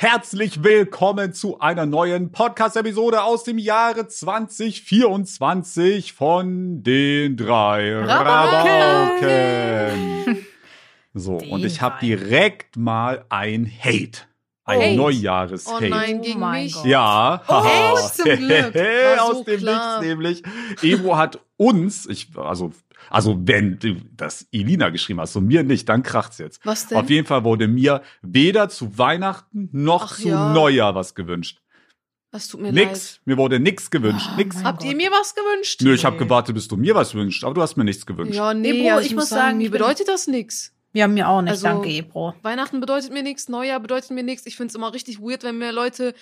Herzlich willkommen zu einer neuen Podcast-Episode aus dem Jahre 2024 von den drei Rabauken. So, Die und ich habe direkt mal ein Hate. Ein Hate? Neujahres-Hate. Oh nein, Oh gegen mein mich. Gott. Ja, Oh, haha. zum Glück. War aus so dem klar. Nichts nämlich. Evo hat uns, ich, also, also wenn du das Elina geschrieben hast und mir nicht, dann kracht's jetzt. Was denn? Auf jeden Fall wurde mir weder zu Weihnachten noch Ach zu ja. Neujahr was gewünscht. Das tut mir Nix. Mir wurde nix gewünscht. Oh nix. leid. Habt ihr Gott. mir was gewünscht? Nö, ich habe gewartet, bis du mir was wünschst, aber du hast mir nichts gewünscht. Ja, nee, Nee, Bro, also ich ich muss sagen, sagen, mir bedeutet das nix. Ja, mir auch nicht, Also- danke, Ebro. Weihnachten bedeutet mir nichts, Neujahr bedeutet mir nichts. Ich find's immer richtig weird, wenn mir Leute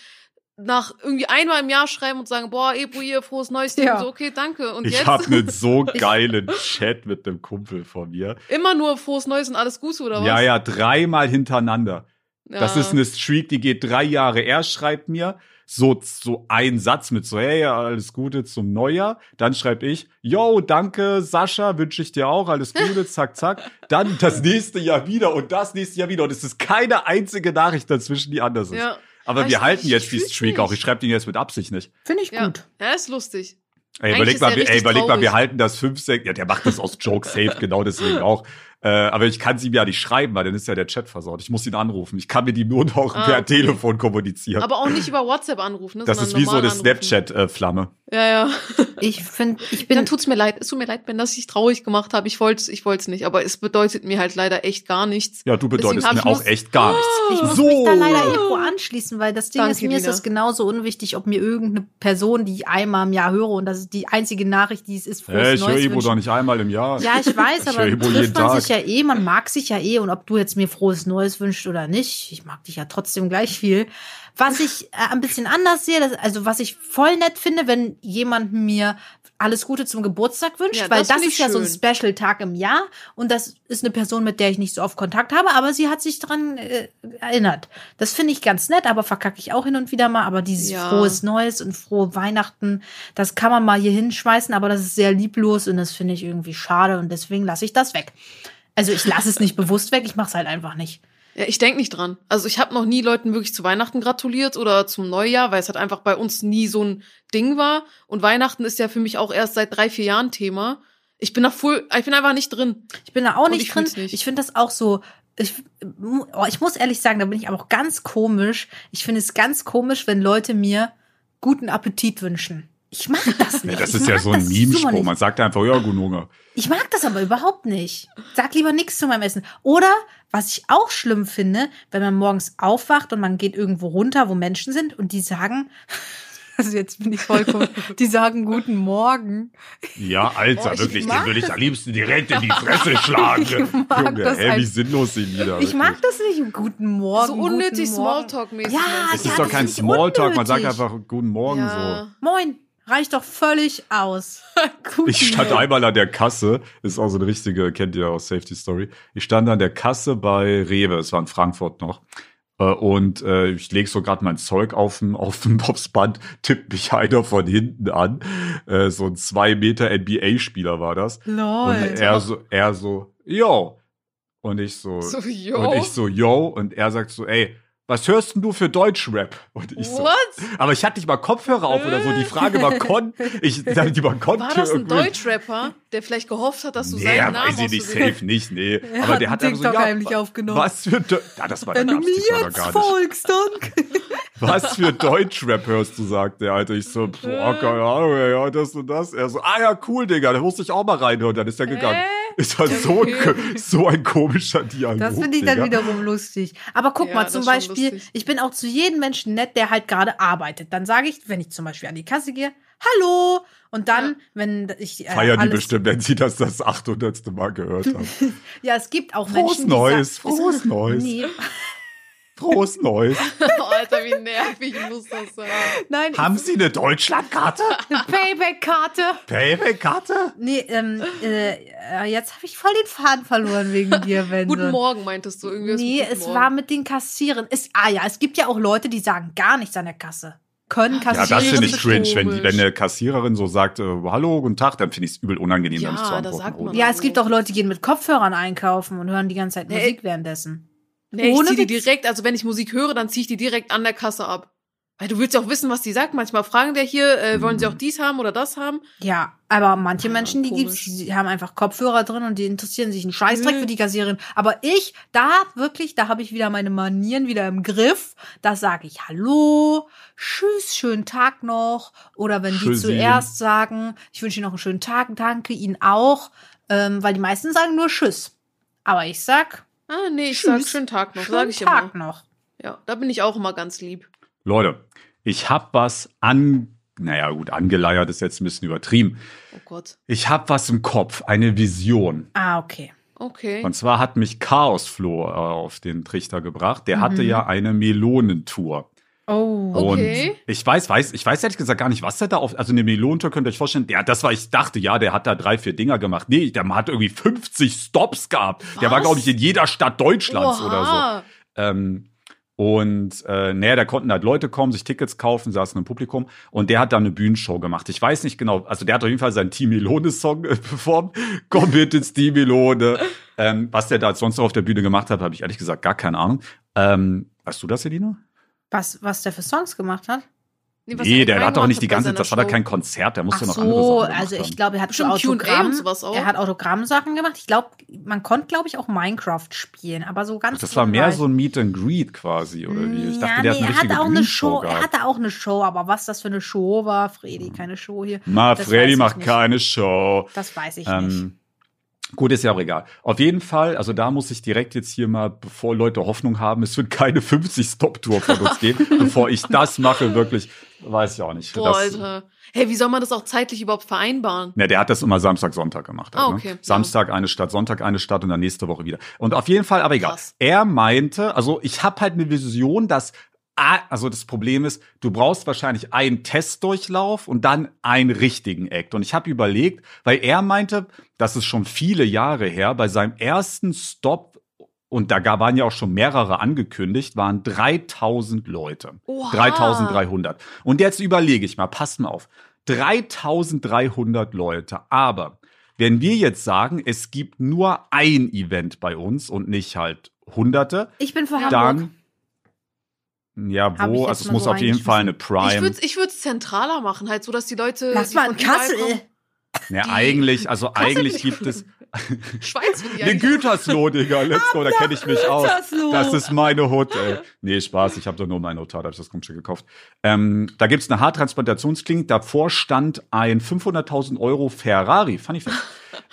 nach irgendwie einmal im Jahr schreiben und sagen, boah, Ebro, hier, frohes Neues. Ja. Ja. So, okay, danke. Und ich jetzt habe einen so geilen Chat mit einem Kumpel von mir. immer nur frohes Neues und alles Gute, oder was? Ja, ja, dreimal hintereinander. Ja. Das ist eine Streak, die geht drei Jahre. Er schreibt mir so, so einen Satz mit so, hey, alles Gute zum Neujahr. Dann schreibe ich, yo, danke, Sascha, wünsche ich dir auch, alles Gute, zack, zack. Dann das nächste Jahr wieder und das nächste Jahr wieder. Und es ist keine einzige Nachricht dazwischen, die anders ist. Ja, Aber wir halten jetzt die Streak nicht. auch. Ich schreibe den jetzt mit Absicht nicht. Finde ich ja. gut. Ja, ist lustig. Ey, Eigentlich überleg mal, wir- ey, überleg mal, wir halten das fünf, sechs, ja, der macht das aus Joke safe, genau deswegen auch. Äh, aber ich kann sie mir ja nicht schreiben, weil dann ist ja der Chat versaut. Ich muss ihn anrufen. Ich kann mit ihm nur noch Ah, per okay. Telefon kommunizieren. Aber auch nicht über WhatsApp anrufen, ne? das ist wie so eine. Snapchat-Flamme. Ja, ja. Ich finde, ich bin. Dann tut's mir leid. Es tut mir leid, Ben, dass ich traurig gemacht habe. Ich wollte ich wollt's nicht, aber es bedeutet mir halt leider echt gar nichts. Ja, du bedeutest mir ich auch echt gar nichts. Ich muss so. mich da leider Ebro anschließen, weil das Ding Danke, ist, mir ist Lina. das genauso unwichtig, ob mir irgendeine Person, die ich einmal im Jahr höre und das ist die einzige Nachricht, die es ist, frohes Hey, ich höre wünschen. doch nicht einmal im Jahr. Ja, ich weiß, Ich aber höre Ivo jeden trifft man Tag. sich ja eh, man mag sich ja eh und ob du jetzt mir frohes Neues wünschst oder nicht, ich mag dich ja trotzdem gleich viel. Was ich äh, ein bisschen anders sehe, das, also was ich voll nett finde, wenn jemand mir alles Gute zum Geburtstag wünscht, Ja, weil das das ist ich ja so ein schön. Special-Tag im Jahr und das ist eine Person, mit der ich nicht so oft Kontakt habe, aber sie hat sich dran äh, erinnert. Das finde ich ganz nett, aber verkacke ich auch hin und wieder mal, aber dieses Ja. frohes Neues und frohe Weihnachten, das kann man mal hier hinschmeißen, aber das ist sehr lieblos und das finde ich irgendwie schade und deswegen lasse ich das weg. Also ich lasse es nicht bewusst weg, ich mache es halt einfach nicht. Ja, ich denk nicht dran. Also ich habe noch nie Leuten wirklich zu Weihnachten gratuliert oder zum Neujahr, weil es halt einfach bei uns nie so ein Ding war. Und Weihnachten ist ja für mich auch erst seit drei, vier Jahren Thema. Ich bin da voll, ich bin einfach nicht drin. Ich bin da auch nicht ich drin. nicht. Ich finde das auch so. Ich, oh, ich muss ehrlich sagen, da bin ich aber auch ganz komisch. Ich finde es ganz komisch, wenn Leute mir guten Appetit wünschen. Ich mag das Ja, nicht. das Ich ist ja so ein das Meme-Spruch. Man sagt einfach, ja, guten Hunger. Ich mag das aber überhaupt nicht. Sag lieber nichts zu meinem Essen. Oder, was ich auch schlimm finde, wenn man morgens aufwacht und man geht irgendwo runter, wo Menschen sind und die sagen, also jetzt bin ich vollkommen, die sagen guten Morgen. Ja, Alter, Oh, ich wirklich, den würde ich am liebsten direkt in die Fresse schlagen. Ich mag Junge, das hä, wie sinnlos sie wieder. Ich mag das nicht. Guten Morgen. so unnötig guten Morgen. Smalltalk-mäßig. Ja, Das du? ja, ist doch das kein Smalltalk, man sagt einfach guten Morgen ja. Moin. Reicht doch völlig aus. Ich stand einmal an der Kasse, ist auch so eine richtige, kennt ihr aus Safety Story. Ich stand an der Kasse bei Rewe, es war in Frankfurt noch. Äh, Und äh, ich lege so gerade mein Zeug auf dem, auf dem aufs Band, tippt mich einer von hinten an. Äh, so ein zwei Meter NBA-Spieler war das. Lol. Und er so, er so, yo. Und ich so, So, yo. und ich so, yo. Und er sagt so, ey, was hörst denn du für Deutschrap? Und ich so, What? aber ich hatte nicht mal Kopfhörer auf oder so. Die Frage war, kon, ich, die man konnte. War das ein Deutschrapper, der vielleicht gehofft hat, dass du Nee, seinen Namen weiß ich nicht, safe nicht, nee. Er aber hat der hat einfach so, ja, heimlich aufgenommen. Was für, Deu- ja, das war Wenn der du mir war jetzt folgst, dann. Was für Deutschrap hörst du, sagt der, Alter. Ich so, boah, keine Ahnung, ey, ja, das und das. Er so, ah ja, cool, Digga, da musste ich auch mal reinhören. Dann ist er gegangen. Hä? Ist halt so, Okay. so ein komischer Dialog. Das finde ich dann Digga. wiederum lustig. Aber guck Ja, mal, zum Beispiel, lustig. ich bin auch zu jedem Menschen nett, der halt gerade arbeitet. Dann sage ich, wenn ich zum Beispiel an die Kasse gehe, hallo. Und dann, Ja. wenn ich. Äh, Feiern die bestimmt, wenn sie das das 800. Mal gehört haben. Ja, es gibt auch Frohes Menschen, die Neues, sagen- frohes Neues. Frohes Neues. Oh, Alter, wie nervig muss das sein. nein, Haben Sie eine Deutschlandkarte? Payback-Karte. Payback-Karte? Nee, ähm, äh, äh, jetzt habe ich voll den Faden verloren wegen dir, wenn Guten Morgen, meintest du irgendwie. Nee, es war mit den Kassieren. Es, ah ja, es gibt ja auch Leute, die sagen gar nichts an der Kasse. Können Ja, kassieren. das finde ich ist cringe. Wenn, die, wenn eine Kassiererin so sagt, äh, hallo, guten Tag, dann finde ich es übel unangenehm, Ja, da nicht zu antworten. sagt man- ohne. Ja, es gibt auch Leute, die gehen mit Kopfhörern einkaufen und hören die ganze Zeit Nee. Musik währenddessen. Nee, ich Ohne zieh die Witz. direkt, also wenn ich Musik höre, dann ziehe ich die direkt an der Kasse ab. Weil du willst ja auch wissen, was die sagt. Manchmal fragen der hier, äh, wollen sie auch dies haben oder das haben? Ja, aber manche Ah, Menschen, die gibt's, die haben einfach Kopfhörer drin und die interessieren sich einen Scheißdreck Nö. für die Kassiererin. Aber ich, da wirklich, da habe ich wieder meine Manieren wieder im Griff. Da sage ich Hallo, Tschüss, schönen Tag noch. Oder wenn die Tschüssi. zuerst sagen, ich wünsche Ihnen noch einen schönen Tag, danke Ihnen auch. Ähm, weil die meisten sagen nur Tschüss. Aber ich sag Ah, nee, ich Tschüss. sag schönen Tag noch, schönen sag ich Tag immer. noch. Ja, da bin ich auch immer ganz lieb. Leute, ich habe was an, naja gut, angeleiert ist jetzt ein bisschen übertrieben. Oh Gott. Ich habe was im Kopf, eine Vision. Ah, okay. Okay. Und zwar hat mich Chaosflo äh, auf den Trichter gebracht. Der Mhm. hatte ja eine Melonentour. Oh. Okay. Und ich weiß, weiß, ich weiß ehrlich gesagt gar nicht, was der da auf, also eine Melonentour könnt ihr euch vorstellen. Der, das war, ich dachte, ja, der hat da drei, vier Dinger gemacht. Nee, der hat irgendwie 50 Stops gehabt. Der war, Was? glaube ich, in jeder Stadt Deutschlands oder so. Oha. Ähm, und äh, naja, da konnten halt Leute kommen, sich Tickets kaufen, saßen im Publikum und der hat dann eine Bühnenshow gemacht. Ich weiß nicht genau, also der hat auf jeden Fall seinen Team Melone-Song äh, performt. Komm bitte ins Team Melone. Ähm, was der da sonst noch auf der Bühne gemacht hat, habe ich ehrlich gesagt gar keine Ahnung. Ähm, weißt du das, Elina? Was, was der für Songs gemacht hat? Nee, Nee, er der hat doch nicht die ganze, seiner das war da Show. kein Konzert, der musste Ach noch andere so, Sachen gemacht also ich glaube, er hat Q&A Autogramm, er hat Autogrammsachen gemacht. Ich glaube, man konnte, glaube ich, auch Minecraft spielen, aber so ganz. Das war mehr so ein Meet and Greet quasi, oder wie? Ich dachte, ja, der nee, hat eine er hatte auch eine Show. Er gehabt. hatte auch eine Show, aber was das für eine Show war, Fredi, keine Show hier. Ma, das weiß Freddy macht nicht. keine Show. Das weiß ich nicht. Gut, ist ja auch egal. Auf jeden Fall, also da muss ich direkt jetzt hier mal, bevor Leute Hoffnung haben, es wird keine 50-Stop-Tour von uns geben, bevor ich das mache, wirklich, weiß ich auch nicht. Boah, das, Alter. Hey, wie soll man das auch zeitlich überhaupt vereinbaren? Ne, der hat das immer Samstag, Sonntag gemacht. Halt, Ah, ne? okay, ja. Samstag eine Stadt, Sonntag eine Stadt und dann nächste Woche wieder. Und auf jeden Fall, aber egal. Krass. Er meinte, also ich habe halt eine Vision, dass also das Problem ist, du brauchst wahrscheinlich einen Testdurchlauf und dann einen richtigen Act. Und ich habe überlegt, weil er meinte, das ist schon viele Jahre her, bei seinem ersten Stop und da waren ja auch schon mehrere angekündigt, waren 3000 Leute. Oha. 3300. Und jetzt überlege ich mal, passt mal auf. 3300 Leute. Aber wenn wir jetzt sagen, es gibt nur ein Event bei uns und nicht halt hunderte, ich bin Ja. Hamburg. dann, ja, ich wo? Also es muss so auf jeden Fall eine Ich Prime. würde ich würd's zentraler machen, halt so, dass die Leute. Lass die mal in Kassel. die- eigentlich, also eigentlich nicht. gibt es Schweiz will den eigentlich. Gütersloh, Digga, let's go, da kenne ich mich aus. Gütersloh. Das ist meine Hut, ey. Nee, Spaß, ich habe doch nur meine Hut, da habe ich das Grundstück gekauft. Ähm, da gibt's eine Haartransplantationsklinik, davor stand ein 500.000 Euro Ferrari, fand ich fett.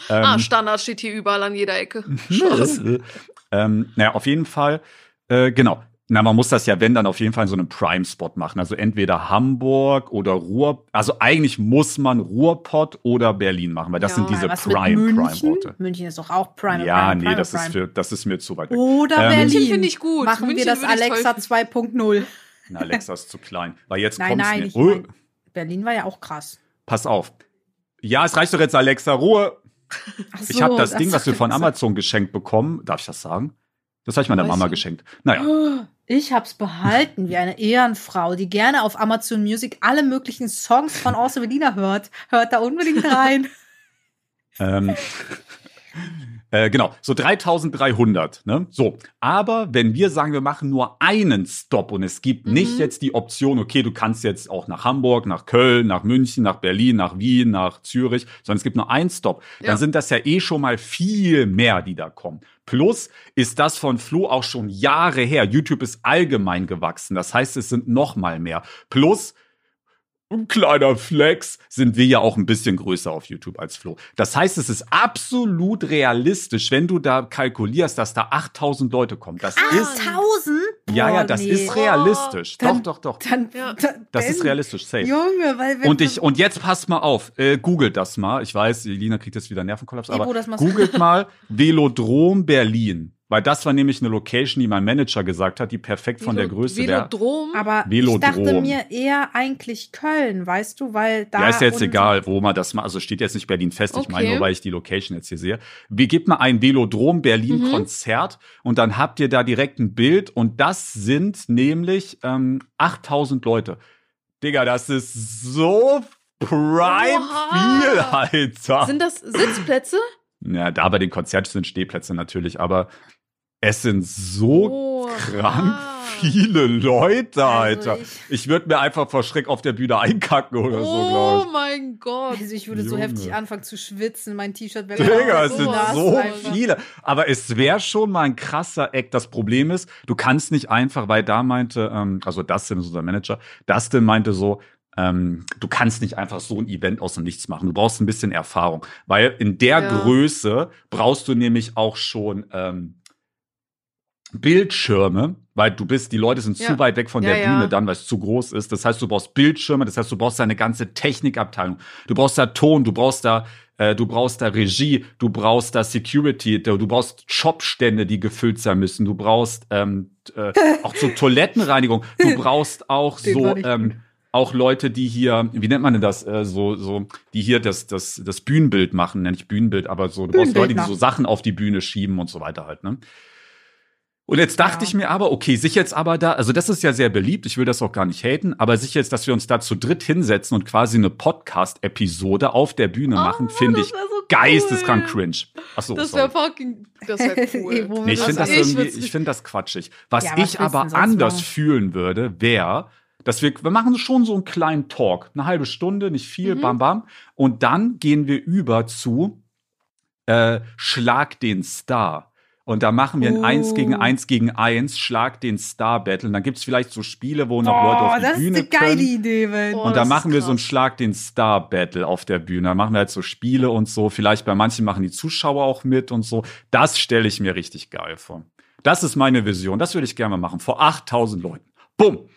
Ähm, Ah, Standard steht hier überall an jeder Ecke. ähm, naja, auf jeden Fall, äh, genau. Na, man muss das ja, wenn, dann auf jeden Fall in so einem Prime-Spot machen. Also entweder Hamburg oder Ruhr. Also eigentlich muss man Ruhrpott oder Berlin machen, weil das Ja. sind diese Was mit Prime, München? Prime-Orte. München ist doch auch Prime. Ja, Prime, nee, Prime, das Prime. ist für, das ist mir zu weit weg. Oder Ähm, Berlin. München finde ich gut. Machen München wir das Alexa toll 2.0. Na, Alexa ist zu klein. Weil jetzt Nein, kommt's nein, mir. ich Oh, mein, Berlin war ja auch krass. pass auf. Ja, es reicht doch jetzt, Alexa, Ruhe. Ach ich habe das so, Ding, was wir von das- Amazon geschenkt bekommen. Darf ich das sagen? Das habe ich meiner Mama geschenkt. Naja. Ich hab's behalten wie eine Ehrenfrau, die gerne auf Amazon Music alle möglichen Songs von Orso Velina hört. Hört da unbedingt rein. Ähm, äh, genau, so 3300. Ne? So, aber wenn wir sagen, wir machen nur einen Stop und es gibt Mhm. nicht jetzt die Option, okay, du kannst jetzt auch nach Hamburg, nach Köln, nach München, nach Berlin, nach Wien, nach Zürich, sondern es gibt nur einen Stop, Ja. dann sind das ja eh schon mal viel mehr, die da kommen. Plus ist das von Flo auch schon Jahre her. YouTube ist allgemein gewachsen. Das heißt, es sind noch mal mehr. Plus ein kleiner Flex, sind wir ja auch ein bisschen größer auf YouTube als Flo. Das heißt, es ist absolut realistisch, wenn du da kalkulierst, dass da 8000 Leute kommen. Das ist, 8000? Ja, ja, Boah, das nee. ist realistisch. Dann- doch, doch, doch. Dann, Ja. Das ist realistisch, safe. Junge, weil wenn Und ich, und jetzt passt mal auf, äh, googelt das mal. Ich weiß, Lina kriegt jetzt wieder Nervenkollaps, Ibo, aber googelt mal Velodrom Berlin. Weil das war nämlich eine Location, die mein Manager gesagt hat, die perfekt von der Velo- Größe der. Velodrom. aber Velodrom. ich dachte mir eher eigentlich Köln, weißt du, weil da Ja, ist ja jetzt egal, wo man das mal, also steht jetzt nicht Berlin fest, ich meine Okay. nur, weil ich die Location jetzt hier sehe. Wir gebt mal ein Velodrom Berlin Mhm. Konzert und dann habt ihr da direkt ein Bild und das sind nämlich ähm, 8000 Leute. Digga, das ist so prime Oha. viel, Alter. Sind das Sitzplätze? ja, da bei den Konzerten sind Stehplätze natürlich, aber Es sind so Oh, krank ah. viele Leute, Also Alter. ich- ich würde mir einfach vor Schreck auf der Bühne einkacken oder so, Oh glaube mein Gott. Also ich würde so Junge. heftig anfangen zu schwitzen, mein T-Shirt wäre ich. Digga, es so sind so einfach. viele. Aber es wäre schon mal ein krasser Eck. Das Problem ist, du kannst nicht einfach, weil da meinte, ähm, also Dustin ist unser Manager, Dustin meinte so, ähm, du kannst nicht einfach so ein Event aus dem Nichts machen. Du brauchst ein bisschen Erfahrung. Weil in der Ja. Größe brauchst du nämlich auch schon ähm, Bildschirme, weil du bist, die Leute sind Ja. zu weit weg von Ja, der ja. Bühne dann, weil es zu groß ist. Das heißt, du brauchst Bildschirme, das heißt, du brauchst deine ganze Technikabteilung. Du brauchst da Ton, du brauchst da äh, du brauchst da Regie, du brauchst da Security, du brauchst Shopstände, die gefüllt sein müssen, du brauchst ähm, äh, auch zur Toilettenreinigung, du brauchst auch so ähm, auch Leute, die hier, wie nennt man denn das, äh, so, so, die hier das, das, das Bühnenbild machen, nenne ich Bühnenbild, aber so, du brauchst Leute, die so Sachen auf die Bühne schieben und so weiter halt, ne? Und jetzt dachte Ja. ich mir aber, okay, sich jetzt aber da, also das ist ja sehr beliebt, ich will das auch gar nicht haten, aber sich jetzt, dass wir uns da zu dritt hinsetzen und quasi eine Podcast-Episode auf der Bühne machen, finde ich so cool. geisteskrank cringe. Achso, Das wäre fucking, das wäre cool. Nee, ich finde das ich irgendwie, ich finde das quatschig. Was Ja, was ich aber anders machen? fühlen würde, wäre, dass wir, wir machen schon so einen kleinen Talk, eine halbe Stunde, nicht viel, Mhm. bam bam, und dann gehen wir über zu äh, Schlag den Star. Und da machen wir ein Oh. Eins gegen Eins gegen Eins, Schlag den Star Battle. Und dann gibt's vielleicht so Spiele, wo noch Leute Oh, auf die das ist Bühne eine geile können. Idee, Mensch. Oh, Und da ist machen wir so einen krass. Schlag den Star Battle auf der Bühne. Da machen wir halt so Spiele und so. Vielleicht bei manchen machen die Zuschauer auch mit und so. Das stelle ich mir richtig geil vor. Das ist meine Vision. Das würde ich gerne mal machen. Vor 8000 Leuten. Bumm.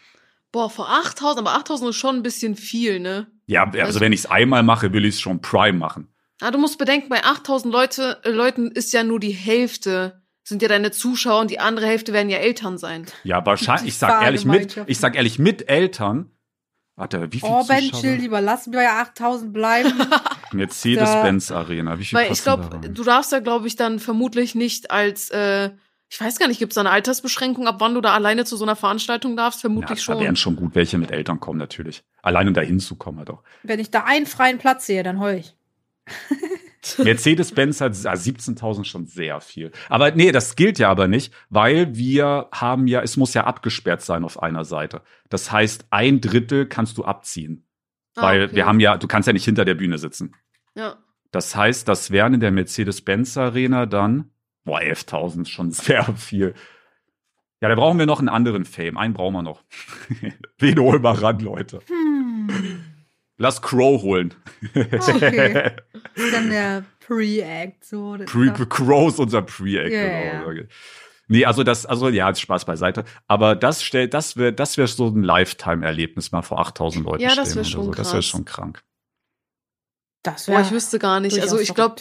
Boah, vor 8000, aber 8000 ist schon ein bisschen viel, ne? Ja, also Also- wenn ich es einmal mache, will ich es schon Prime machen. Ah, du musst bedenken, bei 8000 Leute, äh, Leuten ist ja nur die Hälfte, sind ja deine Zuschauer und die andere Hälfte werden ja Eltern sein. Ja, wahrscheinlich. Ich sag ehrlich mit, ich sag ehrlich mit Eltern. Warte, wie viel Oh, Ben, Zuschauer? chill lieber. Lass mir ja 8000 bleiben. Mercedes-Benz Arena. Wie viel Weil ich da glaube, du darfst ja, glaube ich, dann vermutlich nicht als, äh, ich weiß gar nicht, gibt es da eine Altersbeschränkung, ab wann du da alleine zu so einer Veranstaltung darfst? ja, Vermutlich da wären schon. schon gut welche mit Eltern kommen, natürlich. Allein um da hinzukommen halt auch. Wenn ich da einen freien Platz sehe, dann heul ich. Mercedes-Benz hat ah, 17.000 schon sehr viel. Aber nee, das gilt ja aber nicht, weil wir haben ja, es muss ja abgesperrt sein auf einer Seite. Das heißt, ein Drittel kannst du abziehen. Ah, weil okay. wir haben ja, du kannst ja nicht hinter der Bühne sitzen. Ja. Das heißt, das wären in der Mercedes-Benz Arena dann, boah, 11.000 ist schon sehr viel. Ja, da brauchen wir noch einen anderen Fame. Einen brauchen wir noch. Wen holen wir ran, Leute? Hm. Lass Crow holen. Okay. Ist dann der Pre-Act. So, Pre Crow ist unser Pre-Act. Ja, genau. Nee, also das, also ja, Spaß beiseite. Aber das stellt, das wäre, das wäre so ein Lifetime-Erlebnis mal vor 8000 Leuten Ja, das stehen schon so. Das wäre schon krank. das Boah, wär ich wüsste gar nicht. Also ich glaube,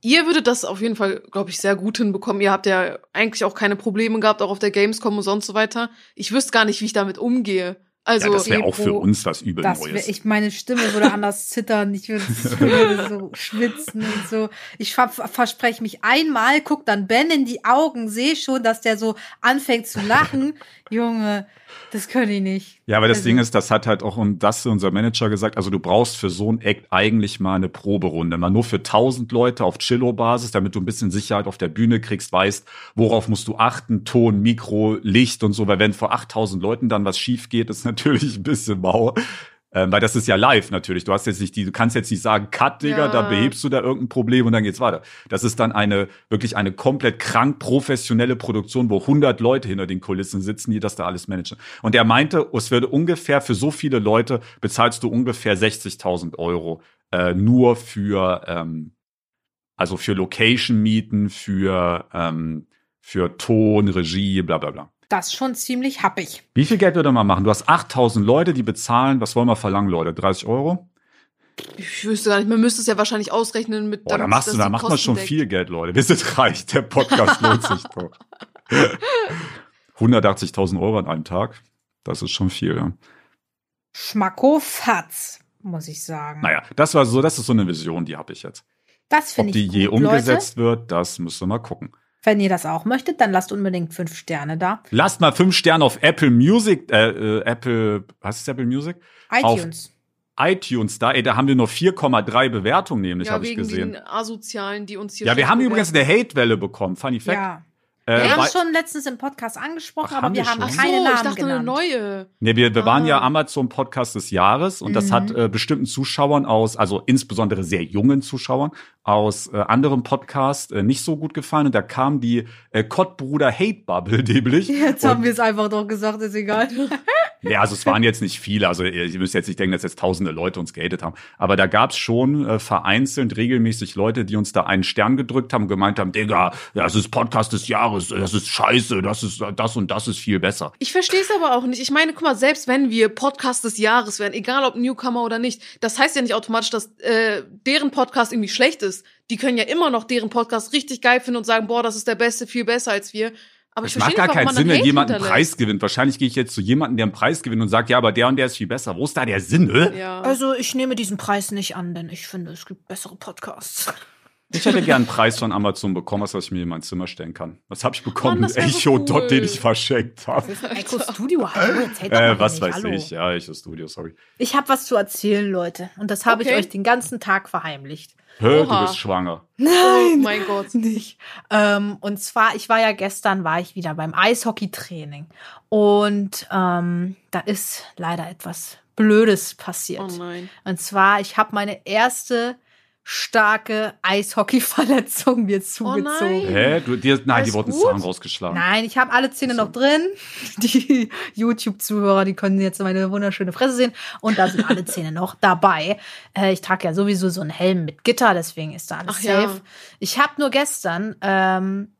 ihr würdet das auf jeden Fall, glaube ich, sehr gut hinbekommen. Ihr habt ja eigentlich auch keine Probleme gehabt, auch auf der Gamescom und sonst so weiter. Ich wüsste gar nicht, wie ich damit umgehe. Also, ja, das wäre auch für uns was übel Das wär, Neues. ich, meine Stimme würde anders zittern, ich würde, ich würde so schwitzen und so. Ich ver verspreche mich einmal, guck dann Ben in die Augen, sehe schon, dass der so anfängt zu lachen. Junge, das kann ich nicht. Ja, aber das Also- Ding ist, das hat halt auch und das unser Manager gesagt, also du brauchst für so ein Act eigentlich mal eine Proberunde, mal nur für 1000 Leute auf Chillo-Basis, damit du ein bisschen Sicherheit auf der Bühne kriegst, weißt, worauf musst du achten, Ton, Mikro, Licht und so, weil wenn vor 8000 Leuten dann was schief geht, ist natürlich ein bisschen mau. Ähm, weil das ist ja live natürlich. Du hast jetzt nicht die, du kannst jetzt nicht sagen, Cut, Digga, Ja. da behebst du da irgendein Problem und dann geht's weiter. Das ist dann eine, wirklich eine komplett krank professionelle Produktion, wo 100 Leute hinter den Kulissen sitzen, die das da alles managen. Und er meinte, es würde ungefähr für so viele Leute bezahlst du ungefähr 60.000 Euro äh, nur für, ähm, also für Location-Mieten, für, ähm, für Ton, Regie, bla bla bla. Das ist schon ziemlich happig. Wie viel Geld würde man machen? Du hast 8000 Leute, die bezahlen, was wollen wir verlangen, Leute? 30 Euro? ich wüsste gar nicht, man müsste es ja wahrscheinlich ausrechnen mit. Boah, da machst du, da die macht man schon deckt. viel Geld, Leute. Wir sind reich, der Podcast lohnt sich doch. 180.000 Euro an einem Tag, das ist schon viel. Ja. Schmackofatz, muss ich sagen. Naja, das war so, das ist so eine Vision, die habe ich jetzt. Das Ob finde die ich je gut, umgesetzt wird, das müssen wir mal gucken. Wenn ihr das auch möchtet, dann lasst unbedingt fünf Sterne da. Lasst mal fünf Sterne auf Apple Music, äh, äh, Apple, was ist Apple Music? iTunes. iTunes da, ey, da haben wir nur 4,3 Bewertungen nämlich, Ja, habe ich wegen gesehen. den Asozialen, die uns hier. Ja, wir haben übrigens bewerten. eine Hate-Welle bekommen. Funny Fact. Ja. Äh, Wir haben weil- es schon letztens im Podcast angesprochen, Ach, aber haben wir wir haben schon? Ach keine so, Namen ich dachte genannt. eine neue. Nee, wir, wir waren ja Ah. Amazon Podcast des Jahres und das Mhm. hat äh, bestimmten Zuschauern aus, also insbesondere sehr jungen Zuschauern aus äh, anderen Podcasts äh, nicht so gut gefallen. Und da kam die äh, Kottbruder Hate Bubble nämlich. Jetzt haben wir es einfach doch gesagt, ist egal. Ja, also es waren jetzt nicht viele, also ihr ihr müsst jetzt nicht denken, dass jetzt tausende Leute uns gehatet haben. Aber da gab's schon äh, vereinzelt regelmäßig Leute, die uns da einen Stern gedrückt haben und gemeint haben, Digga, das ist Podcast des Jahres, das ist scheiße, das ist das und das ist viel besser. Ich verstehe es aber auch nicht. Ich meine, guck mal, selbst wenn wir Podcast des Jahres werden, egal ob Newcomer oder nicht, das heißt ja nicht automatisch, dass äh, deren Podcast irgendwie schlecht ist. Die können ja immer noch deren Podcast richtig geil finden und sagen, boah, das ist der Beste, viel besser als wir. Aber ich Es macht verstehe gar keinen Sinn, wenn jemand einen. Preis gewinnt. Wahrscheinlich gehe ich jetzt zu jemandem, der einen Preis gewinnt und sagt, ja, aber der und der ist viel besser. Wo ist da der Sinn? Hä? Ja. Also ich nehme diesen Preis nicht an, denn ich finde, es gibt bessere Podcasts. Ich hätte gern einen Preis von Amazon bekommen, was ich mir in mein Zimmer stellen kann. Was habe ich bekommen? Mann, das wär so Echo Dot, cool. den ich verschenkt habe. Echo Studio, hallo, erzählt doch mal Äh, was nicht, weiß hallo. ich? Ja, Echo Studio, sorry. Ich habe was zu erzählen, Leute. Und das habe ich Okay. euch den ganzen Tag verheimlicht. Hä, du bist schwanger. oh mein Gott. Nicht. Ähm, und zwar, ich war ja gestern, war ich wieder beim Eishockey-Training. Und ähm, da ist leider etwas Blödes passiert. Oh nein. Und zwar, ich habe meine erste starke Eishockey-Verletzung mir zugezogen. nein. Hä? Du, dir, nein, Alles die wurden? Zahn rausgeschlagen. Nein, ich habe alle Zähne noch drin. Die YouTube-Zuhörer, die können jetzt meine wunderschöne Fresse sehen. Und da sind alle Zähne noch dabei. Äh, ich trage ja sowieso so einen Helm mit Gitter, deswegen ist da alles Ach ja. safe. Ich habe nur gestern, ähm,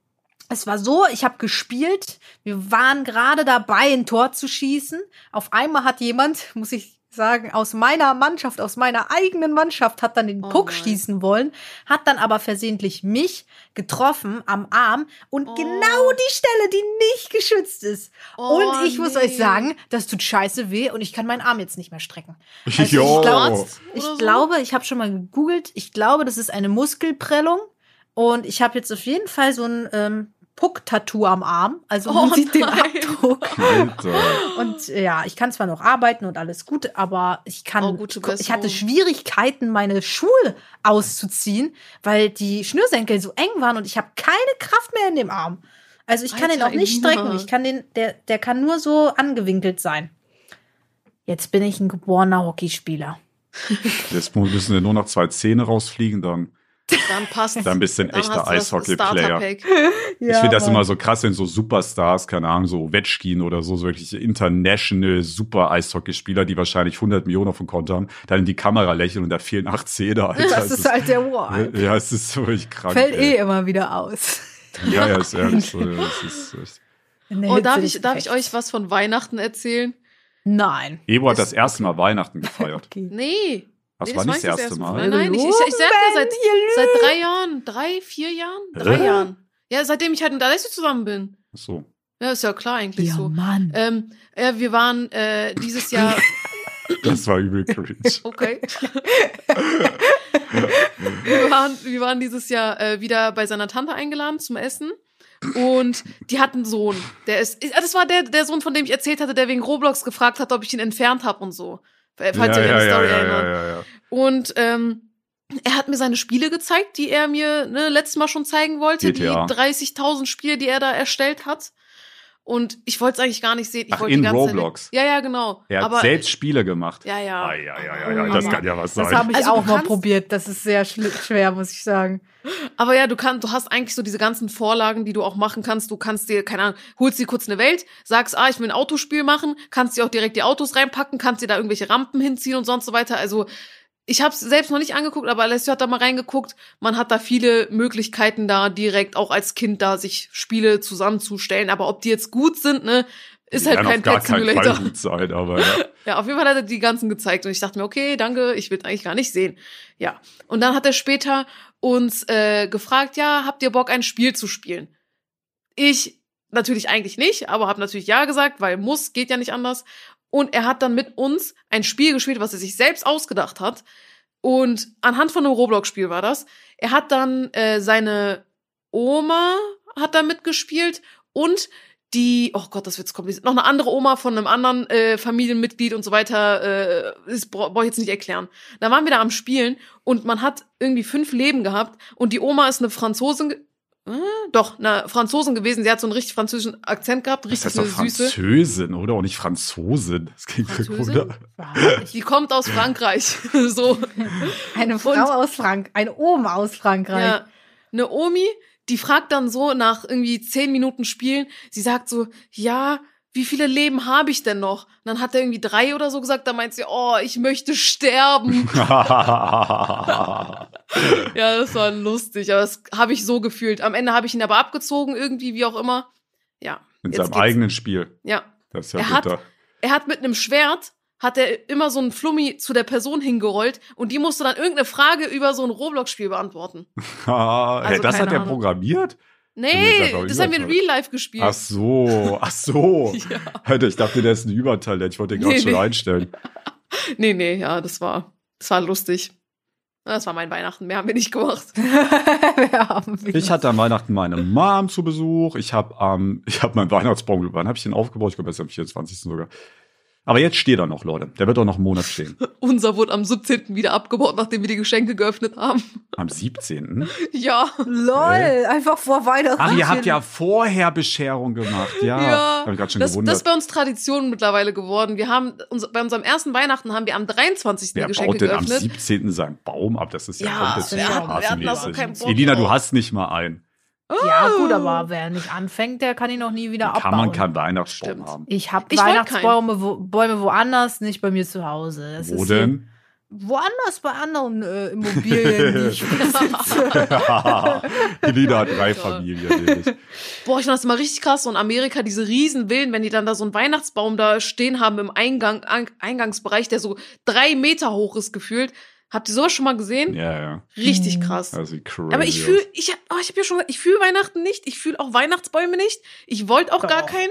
es war so, ich habe gespielt. Wir waren gerade dabei, ein Tor zu schießen. Auf einmal hat jemand, muss ich sagen, aus meiner Mannschaft, aus meiner eigenen Mannschaft, hat dann den Oh Puck nein. schießen wollen, hat dann aber versehentlich mich getroffen am Arm und Oh. genau die Stelle, die nicht geschützt ist. Oh, und ich muss nee. euch sagen, das tut scheiße weh und ich kann meinen Arm jetzt nicht mehr strecken. Also ich Jo. glaube, ich, glaube, ich habe schon mal gegoogelt, ich glaube, das ist eine Muskelprellung und ich habe jetzt auf jeden Fall so ein ähm, Puck-Tattoo am Arm. Also man Oh sieht den nein. Abdruck. Alter. Und ja, ich kann zwar noch arbeiten und alles gut, aber ich kann, Oh, gute ich hatte. Schwierigkeiten, meine Schuhe auszuziehen, weil die Schnürsenkel so eng waren und ich habe keine Kraft mehr in dem Arm. Also ich kann den Alter, auch nicht strecken. Ich kann den, der, der kann nur so angewinkelt sein. Jetzt bin ich ein geborener Hockeyspieler. Jetzt müssen ja nur noch zwei Zähne rausfliegen, dann, Dann passt. dann bist du ein echter Eishockey-Player. Starter-Pack. ich finde das immer so krass, wenn so Superstars, keine Ahnung, so Ovechkin oder so, so wirklich international super Eishockeyspieler, die wahrscheinlich 100 Millionen auf dem Konto haben, dann in die Kamera lächeln und da fehlen acht Zähne. Alter. Das ist halt der War. Ja, es ist wirklich krank. Fällt ey. eh immer wieder aus. Ja, ja, ist ehrlich so. Ja, es ist. In der Oh, darf ich, darf ich euch was von Weihnachten erzählen? Nein. Evo hat das erste Mal Weihnachten gefeiert. Okay. Nee. Das nee, war nicht das erste Mal. Nein, nein, ich, ich, ich sag ja seit, seit drei Jahren, drei, vier Jahren, drei Hä? Jahren. Ja, seitdem ich halt mit Alessio zusammen bin. Ach So. Ja, ist ja klar eigentlich Ja, so. Mann. Ähm, ja, wir waren äh, dieses Jahr. Das war übel cringe. Okay. wir, waren, wir waren dieses Jahr äh, wieder bei seiner Tante eingeladen zum Essen. Und die hat einen Sohn. Der ist. ah, Das war der, der Sohn, von dem ich erzählt hatte, der wegen Roblox gefragt hat, ob ich ihn entfernt habe und so. Falls ja, ihr an die ja, Story ja, erinnert. ja, ja, ja. Und ähm, er hat mir seine Spiele gezeigt, die er mir ne, letztes Mal schon zeigen wollte. GTA. Die 30.000 Spiele, die er da erstellt hat. Und ich wollte es eigentlich gar nicht sehen. Ich Ach, wollte in die ganze Roblox? Zeit. Ja, ja, genau. Er hat Aber selbst Spiele gemacht. ja, ja. Ah, ja, ja, ja, ja, das kann ja was Das sein. habe ich Also auch mal probiert. Das ist sehr schwer, muss ich sagen. Aber ja, du kannst, du hast eigentlich so diese ganzen Vorlagen, die du auch machen kannst. Du kannst dir, keine Ahnung, holst dir kurz eine Welt, sagst, ah, ich will ein Autospiel machen, kannst dir auch direkt die Autos reinpacken, kannst dir da irgendwelche Rampen hinziehen und sonst so weiter. Also ich habe es selbst noch nicht angeguckt, aber Alessio hat da mal reingeguckt. Man hat da viele Möglichkeiten da direkt auch als Kind da sich Spiele zusammenzustellen. Aber ob die jetzt gut sind, ne, ist Die halt kein Pet Simulator. Gut sein, aber ja. Ja, auf jeden Fall hat er die ganzen gezeigt und ich dachte mir, okay, danke, ich will eigentlich gar nicht sehen. Ja, und dann hat er später uns äh, gefragt, ja, habt ihr Bock, ein Spiel zu spielen? Ich natürlich eigentlich nicht, aber habe natürlich ja gesagt, weil muss, geht ja nicht anders. Und er hat dann mit uns ein Spiel gespielt, was er sich selbst ausgedacht hat. Und anhand von einem Roblox-Spiel war das. Er hat dann äh, seine Oma hat da mitgespielt und die, oh Gott, das wird kompliziert, noch eine andere Oma von einem anderen äh, Familienmitglied und so weiter, äh, das bra- brauche ich jetzt nicht erklären. Da waren wir da am Spielen und man hat irgendwie fünf Leben gehabt und die Oma ist eine Franzosin, äh, doch, na, Franzosen gewesen. Sie hat so einen richtig französischen Akzent gehabt, Das richtig heißt doch eine süße. Französin, oder? Und nicht Franzosin. Das klingt Französin? Die kommt aus Frankreich. so. Eine Frau Und- aus Frank, eine Oma aus Frankreich. Ja. Eine Omi, die fragt dann so nach irgendwie zehn Minuten Spielen, sie sagt so, ja, wie viele Leben habe ich denn noch? Und dann hat er irgendwie drei oder so gesagt, da meint sie, oh, ich möchte sterben. ja, das war lustig, aber das habe ich so gefühlt. Am Ende habe ich ihn aber abgezogen, irgendwie, wie auch immer. Ja. In seinem geht's- eigenen Spiel. Ja. Das ist ja Er hat-. Er hat mit einem Schwert, hat er immer so einen Flummi zu der Person hingerollt und die musste dann irgendeine Frage über so ein Roblox-Spiel beantworten. Also das hat er Ahnung. programmiert? Nee, Das haben wir in. Real Life gespielt. Ach so, ach so. Ja. Alter, ich dachte, der ist ein Übertalent. Ich wollte den gerade Nee, schon nee. einstellen. Nee, nee, ja, das war, das war lustig. Das war mein Weihnachten, mehr haben wir nicht gemacht. Wir Ich hatte am Weihnachten meine Mom zu Besuch. Ich habe ähm, ich hab meinen Weihnachtsbaum, wann habe ich den aufgebaut? Ich glaube, erst am 24. sogar. Aber jetzt steht er noch, Leute. Der wird auch noch einen Monat stehen. Unser wurde am 17. wieder abgebaut, nachdem wir die Geschenke geöffnet haben. Am 17. Ja. Lol, einfach vor Weihnachten. Ach, ihr habt ja vorher Bescherung gemacht. Ja, Ja, hab ich gerade schon Das, das gewundert. ist bei uns Tradition mittlerweile geworden. Wir haben, uns, bei unserem ersten Weihnachten haben wir am 23. die Wer Geschenke baut denn am geöffnet. 17. seinen Baum ab? Das ist ja, Ja, komplett wir hatten- wir hatten straßenmäßig. keinen Bock Elina, du hast nicht mal einen. Ja, gut, aber wer nicht anfängt, der kann ihn noch nie wieder Kann abbauen. man keinen Weihnachtsbaum Stimmt. haben. Ich habe Weihnachtsbäume wo, Bäume woanders, nicht bei mir zu Hause. Das Wo denn? Woanders bei anderen äh, Immobilien, die ich besitze. Elina hat drei. Familien. nämlich. Boah, ich fand das immer richtig krass. So in Amerika, diese Riesenvillen, wenn die dann da so einen Weihnachtsbaum da stehen haben im Eingang, An- Eingangsbereich, der so drei Meter hoch ist gefühlt. Habt ihr sowas schon mal gesehen? Ja, ja. Richtig Mhm. krass. Sieht crazy Aber ich fühle, ich, hab- oh, ich habe ja schon gesagt, ich fühle Weihnachten nicht. Ich fühle auch Weihnachtsbäume nicht. Ich wollte auch gar Doch. keinen.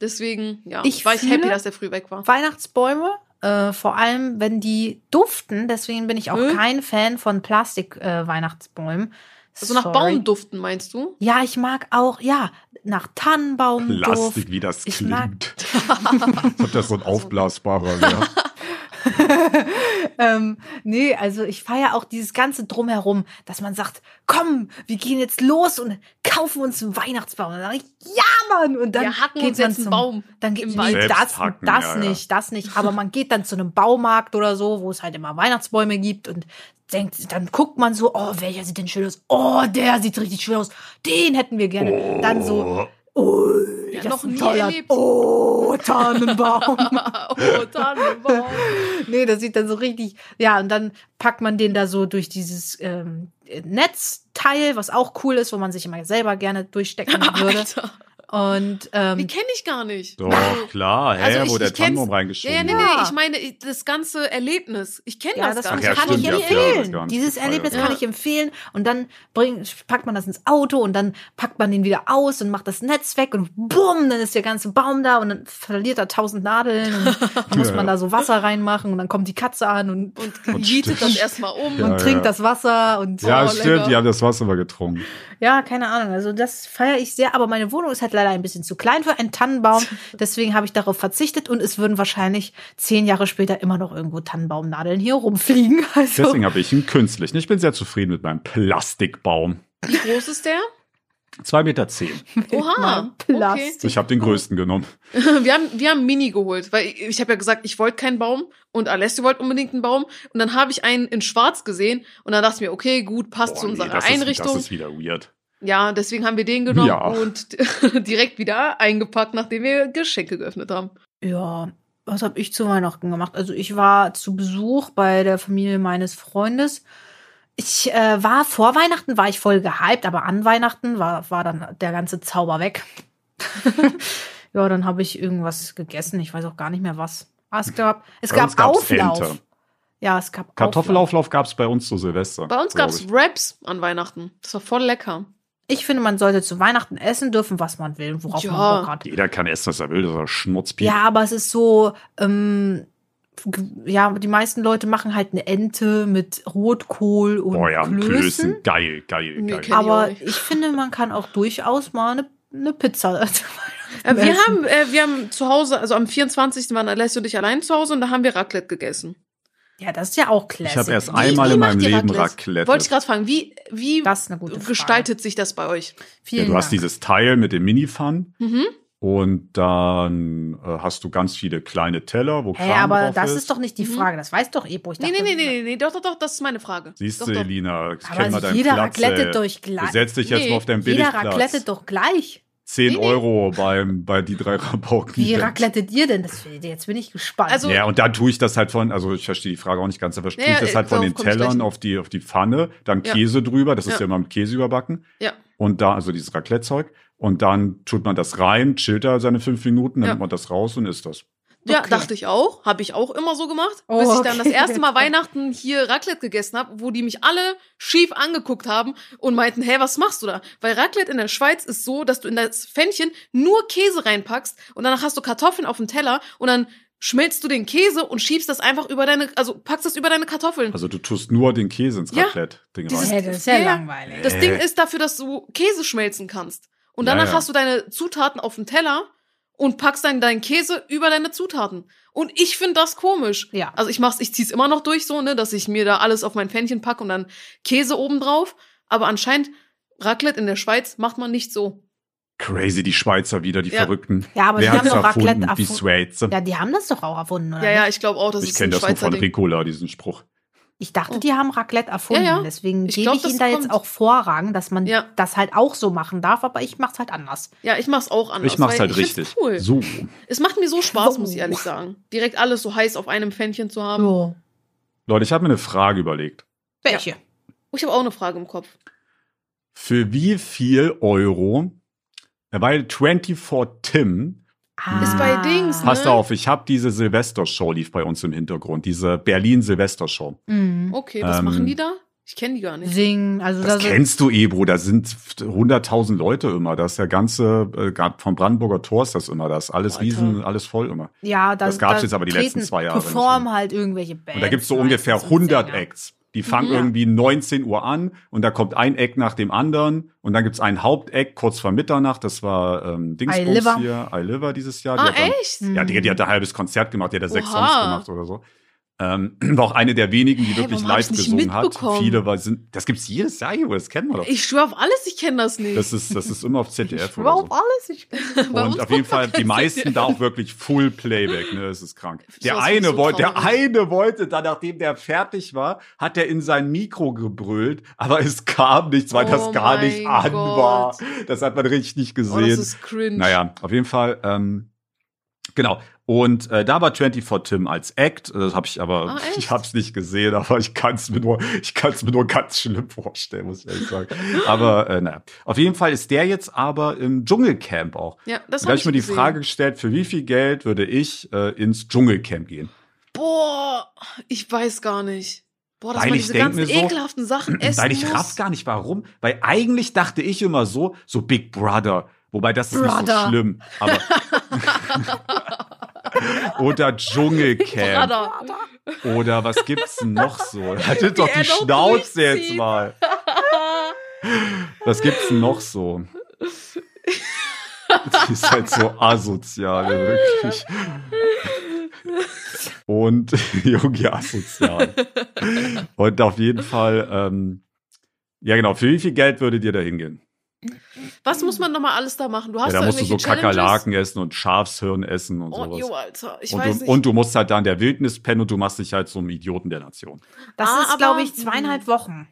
Deswegen, ja, Ich war ich happy, dass der früh weg war. Weihnachtsbäume, äh, vor allem wenn die duften, deswegen bin ich auch Hm? kein Fan von Plastik-Weihnachtsbäumen. Also nach Baumduften, meinst du? Ja, ich mag auch, ja, nach Tannenbaumduft. Plastik, wie das Ich klingt. mag- Als ob das so ein aufblasbarer wäre. ähm, nee, also ich feiere auch dieses ganze Drumherum, dass man sagt, komm, wir gehen jetzt los und kaufen uns einen Weihnachtsbaum. Und dann sage ich, ja, Mann! Und dann Wir hacken geht uns man jetzt einen zum, Baum Dann geht nee, das, hacken, das ja, ja. nicht, das nicht. Aber man geht dann zu einem Baumarkt oder so, wo es halt immer Weihnachtsbäume gibt und denkt, dann guckt man so, oh, welcher sieht denn schön aus? Oh, der sieht richtig schön aus. Den hätten wir gerne. Dann so, oh, Ja, noch nie toller, erlebt. oh, Tannenbaum. oh, Tannenbaum. nee, das sieht dann so richtig, ja, und dann packt man den da so durch dieses ähm, Netzteil, was auch cool ist, wo man sich immer selber gerne durchstecken würde. Alter, Und die ähm, kenne ich gar nicht. Doch, Also- klar. Hä, Also ich- wo der Tannenbaum Ja, reingeschoben ja, nee, wird. nee, Ja. ich meine das ganze Erlebnis. Ich kenne ja, das das gar nicht. ja, kann stimmt, ich ja empfehlen. nicht Dieses. Erlebnis Ja. kann ich empfehlen. Und dann bringt, packt man das ins Auto und dann packt man den wieder aus und macht das Netz weg und bumm, dann ist der ganze Baum da und dann verliert er tausend Nadeln und dann muss Ja. man da so Wasser reinmachen und dann kommt die Katze an und, Und Und jietet das erstmal um. Ja, und trinkt ja. das Wasser und Ja, Oh, stimmt, lecker. die haben das Wasser mal getrunken. Ja, keine Ahnung. Also das feiere ich sehr, aber meine Wohnung ist halt leider ein bisschen zu klein für einen Tannenbaum. Deswegen habe ich darauf verzichtet und es würden wahrscheinlich zehn Jahre später immer noch irgendwo Tannenbaumnadeln hier rumfliegen. Also Deswegen habe ich ihn künstlich. Ich bin sehr zufrieden mit meinem Plastikbaum. Wie groß ist der? Zwei Meter zehn. Oha. Okay. Plastik. Ich habe den größten genommen. Wir haben, wir haben Mini geholt, weil ich, ich habe ja gesagt, ich wollte keinen Baum und Alessio wollte unbedingt einen Baum. Und dann habe ich einen in Schwarz gesehen und dann dachte ich mir, okay, gut, passt zu Boah, nee, unserer das ist, Einrichtung. das ist wieder weird. Ja, deswegen haben wir den genommen Ja. und direkt wieder eingepackt, nachdem wir Geschenke geöffnet haben. Ja, was habe ich zu Weihnachten gemacht? Also ich war zu Besuch bei der Familie meines Freundes. Ich äh, war vor Weihnachten war ich voll gehypt, aber an Weihnachten war war dann der ganze Zauber weg. ja, dann habe ich irgendwas gegessen. Ich weiß auch gar nicht mehr was. Ah, es gab es Bei gab Auflauf. Ente. Ja, es gab Auflauf. Kartoffelauflauf gab es bei uns zu Silvester. Bei uns gab's ich. Wraps an Weihnachten. Das war voll lecker. Ich finde, man sollte zu Weihnachten essen dürfen, was man will, und worauf Ja. man Bock hat. Jeder kann essen, was er will, das ist ein Schnutzpiep. Ja, aber es ist so, ähm, ja, die meisten Leute machen halt eine Ente mit Rotkohl und Boah, ja, Klößen. Klößen. Geil, geil, Nee, geil. ich Aber nicht. ich finde, man kann auch durchaus mal eine, eine Pizza. Äh, wir, haben, äh, wir haben zu Hause, also am 24. waren Alessio und ich allein zu Hause und da haben wir Raclette gegessen. Ja, das ist ja auch Classic. Ich habe erst Wie- einmal wie in meinem Leben Raclette? Raclette. Wollte ich gerade fragen, wie, wie Das ist eine gute Frage. gestaltet sich das bei euch? ja, Vielen du hast Dank. dieses Teil mit dem Mini-Fun Mhm. und dann äh, hast du ganz viele kleine Teller, wo Hä, Kram aber drauf das ist. ist doch nicht die Mhm. Frage. Das weiß doch Ebo. Ich Nee, dachte, nee, nee, nee, nee, doch, doch, doch, das ist meine Frage. Siehst doch, du. Elina, kenn mal also deinen jeder Platz. raclettet ey. doch gleich. Du setzt dich jetzt Nee, mal auf deinen Jeder Billigplatz. raclettet doch gleich. 10 Nee, nee. Euro beim, bei die drei Rabauken. Wie raclettet ihr denn? Das, jetzt bin ich gespannt. Also- Ja, und dann tue ich das halt von, also ich verstehe die Frage auch nicht ganz, aber tue Ja, ich das halt von den Tellern auf die, auf die Pfanne, dann Ja. Käse drüber, das ist Ja. ja immer mit Käse überbacken. Ja. Und da, also dieses Raclette-Zeug. Und dann tut man das rein, chillt da seine fünf Minuten, dann Ja. nimmt man das raus und isst das. Ja, Okay. dachte ich auch. Habe ich auch immer so gemacht. Oh, bis ich dann das okay. erste Mal Weihnachten hier Raclette gegessen habe, wo die mich alle schief angeguckt haben und meinten, hä, was machst du da? Weil Raclette in der Schweiz ist so, dass du in das Pfännchen nur Käse reinpackst und danach hast du Kartoffeln auf dem Teller und dann schmelzt du den Käse und schiebst das einfach über deine, also packst das über deine Kartoffeln. Also du tust nur den Käse ins Ja, Raclette-Ding dieses- rein. Hä, das ist ja Ja, langweilig. Das. Ding ist dafür, dass du Käse schmelzen kannst. Und Ja, danach ja. hast du deine Zutaten auf dem Teller und packst dann deinen Käse über deine Zutaten. Und ich finde das komisch. Ja. Also ich mach's, ich zieh's immer noch durch so, ne, dass ich mir da alles auf mein Pfännchen packe und dann Käse oben drauf. Aber anscheinend Raclette in der Schweiz macht man nicht so. Crazy, die Schweizer wieder, die Ja. Verrückten. Ja, aber Wer die haben doch Raclette erfunden? Die. Schweizer. Ja, die haben das doch auch erfunden, oder? Ja, ja, ich glaube auch, das ich ist kenne das nur von Ding. Ricola, diesen Spruch. Ich dachte, Oh. die haben Raclette erfunden. Ja, ja. Deswegen Ich gebe glaub, ich das ihnen da jetzt kommt. auch Vorrang, dass man Ja. das halt auch so machen darf, aber ich mach's halt anders. Ja, ich mach's auch anders. Ich mach's weil halt ich richtig. Cool. So. Es macht mir so Spaß, So. muss ich ehrlich sagen. Direkt alles so heiß auf einem Pfännchen zu haben. So. Leute, ich habe mir eine Frage überlegt. Welche? Oh, ich habe auch eine Frage im Kopf. Für wie viel Euro, äh, weil 24 Tim, Ist bei Dings, ne? passt auf, ich habe diese Silvestershow lief bei uns im Hintergrund, diese Berlin Silvestershow. Mhm. Okay, was Ähm, machen die da? Ich kenne die gar nicht. Singen, also Das da kennst du eh, Bro. Da sind 100.000 Leute immer. Das ist der ganze, äh, vom Brandenburger Tor ist das immer. Das ist alles Alter. riesen, alles voll immer. ja, da, das gab's da jetzt aber die letzten zwei Jahre Performen halt irgendwelche Bands. Und da gibt's so ungefähr meistens und 100 Sänger. Acts. Die fangen Mhm. irgendwie 19 Uhr an und da kommt ein Act nach dem anderen und dann gibt's ein Hauptact kurz vor Mitternacht. Das war ähm, Dingsbums hier, I Liver dieses Jahr. Die Ah, hat dann, echt? Ja, die, die hat ein halbes Konzert gemacht, die hat da sechs. Songs gemacht oder so. Ähm, war auch eine der wenigen, die Hä, wirklich live ich gesungen hat. Viele war, sind, das gibt's jedes Jahr, Junge, das kennen wir doch. Ich schwöre auf alles, ich kenne das nicht. Das ist, das ist immer auf ZDF oder Überhaupt so. alles. Ich, Und auf jeden Fall die meisten ZDF. da auch wirklich Full Playback, ne, das ist krank. Der Sowas eine ich so wollte, der eine wollte dann, nachdem der fertig war, hat er in sein Mikro gebrüllt, aber es kam nichts, weil Oh das gar nicht an Gott. war. Das hat man richtig nicht Oh, das gesehen. ist cringe. naja, auf jeden Fall, ähm, genau. Und äh, da war 24 Tim als Act, das habe ich aber, echt? ich habe es nicht gesehen, aber ich kann es mir nur, ich kann es mir nur ganz schlimm vorstellen, muss ich ehrlich sagen. aber äh, naja, auf jeden Fall ist der jetzt aber im Dschungelcamp auch. Ja, das da habe habe ich mir die. Frage gestellt, für wie viel Geld würde ich äh, ins Dschungelcamp gehen? Boah, ich weiß gar nicht. Boah, dass Weil man ich diese ganzen so, ekelhaften Sachen essen Weil ich muss. raff gar nicht warum. Weil eigentlich dachte ich immer so, so Big Brother. Wobei das ist nicht so Brother. schlimm. Aber Oder Dschungelcamp. Oder was gibt's noch so? Haltet doch Die Schnauze jetzt mal. Was gibt's noch so? Die ist halt so asozial, wirklich. Und Junge asozial. Und auf jeden Fall, ähm, ja genau, für wie viel Geld würdet ihr da hingehen? Was muss man nochmal alles da machen? Du hast Ja, da musst du so Challenges? Kakerlaken essen und Schafshirn essen und Oh, sowas. jo, Alter, ich und, weiß du, nicht. und du musst halt da in der Wildnis pennen und du machst dich halt zum Idioten der Nation. das Ah, ist, aber- glaube ich, zweieinhalb Wochen.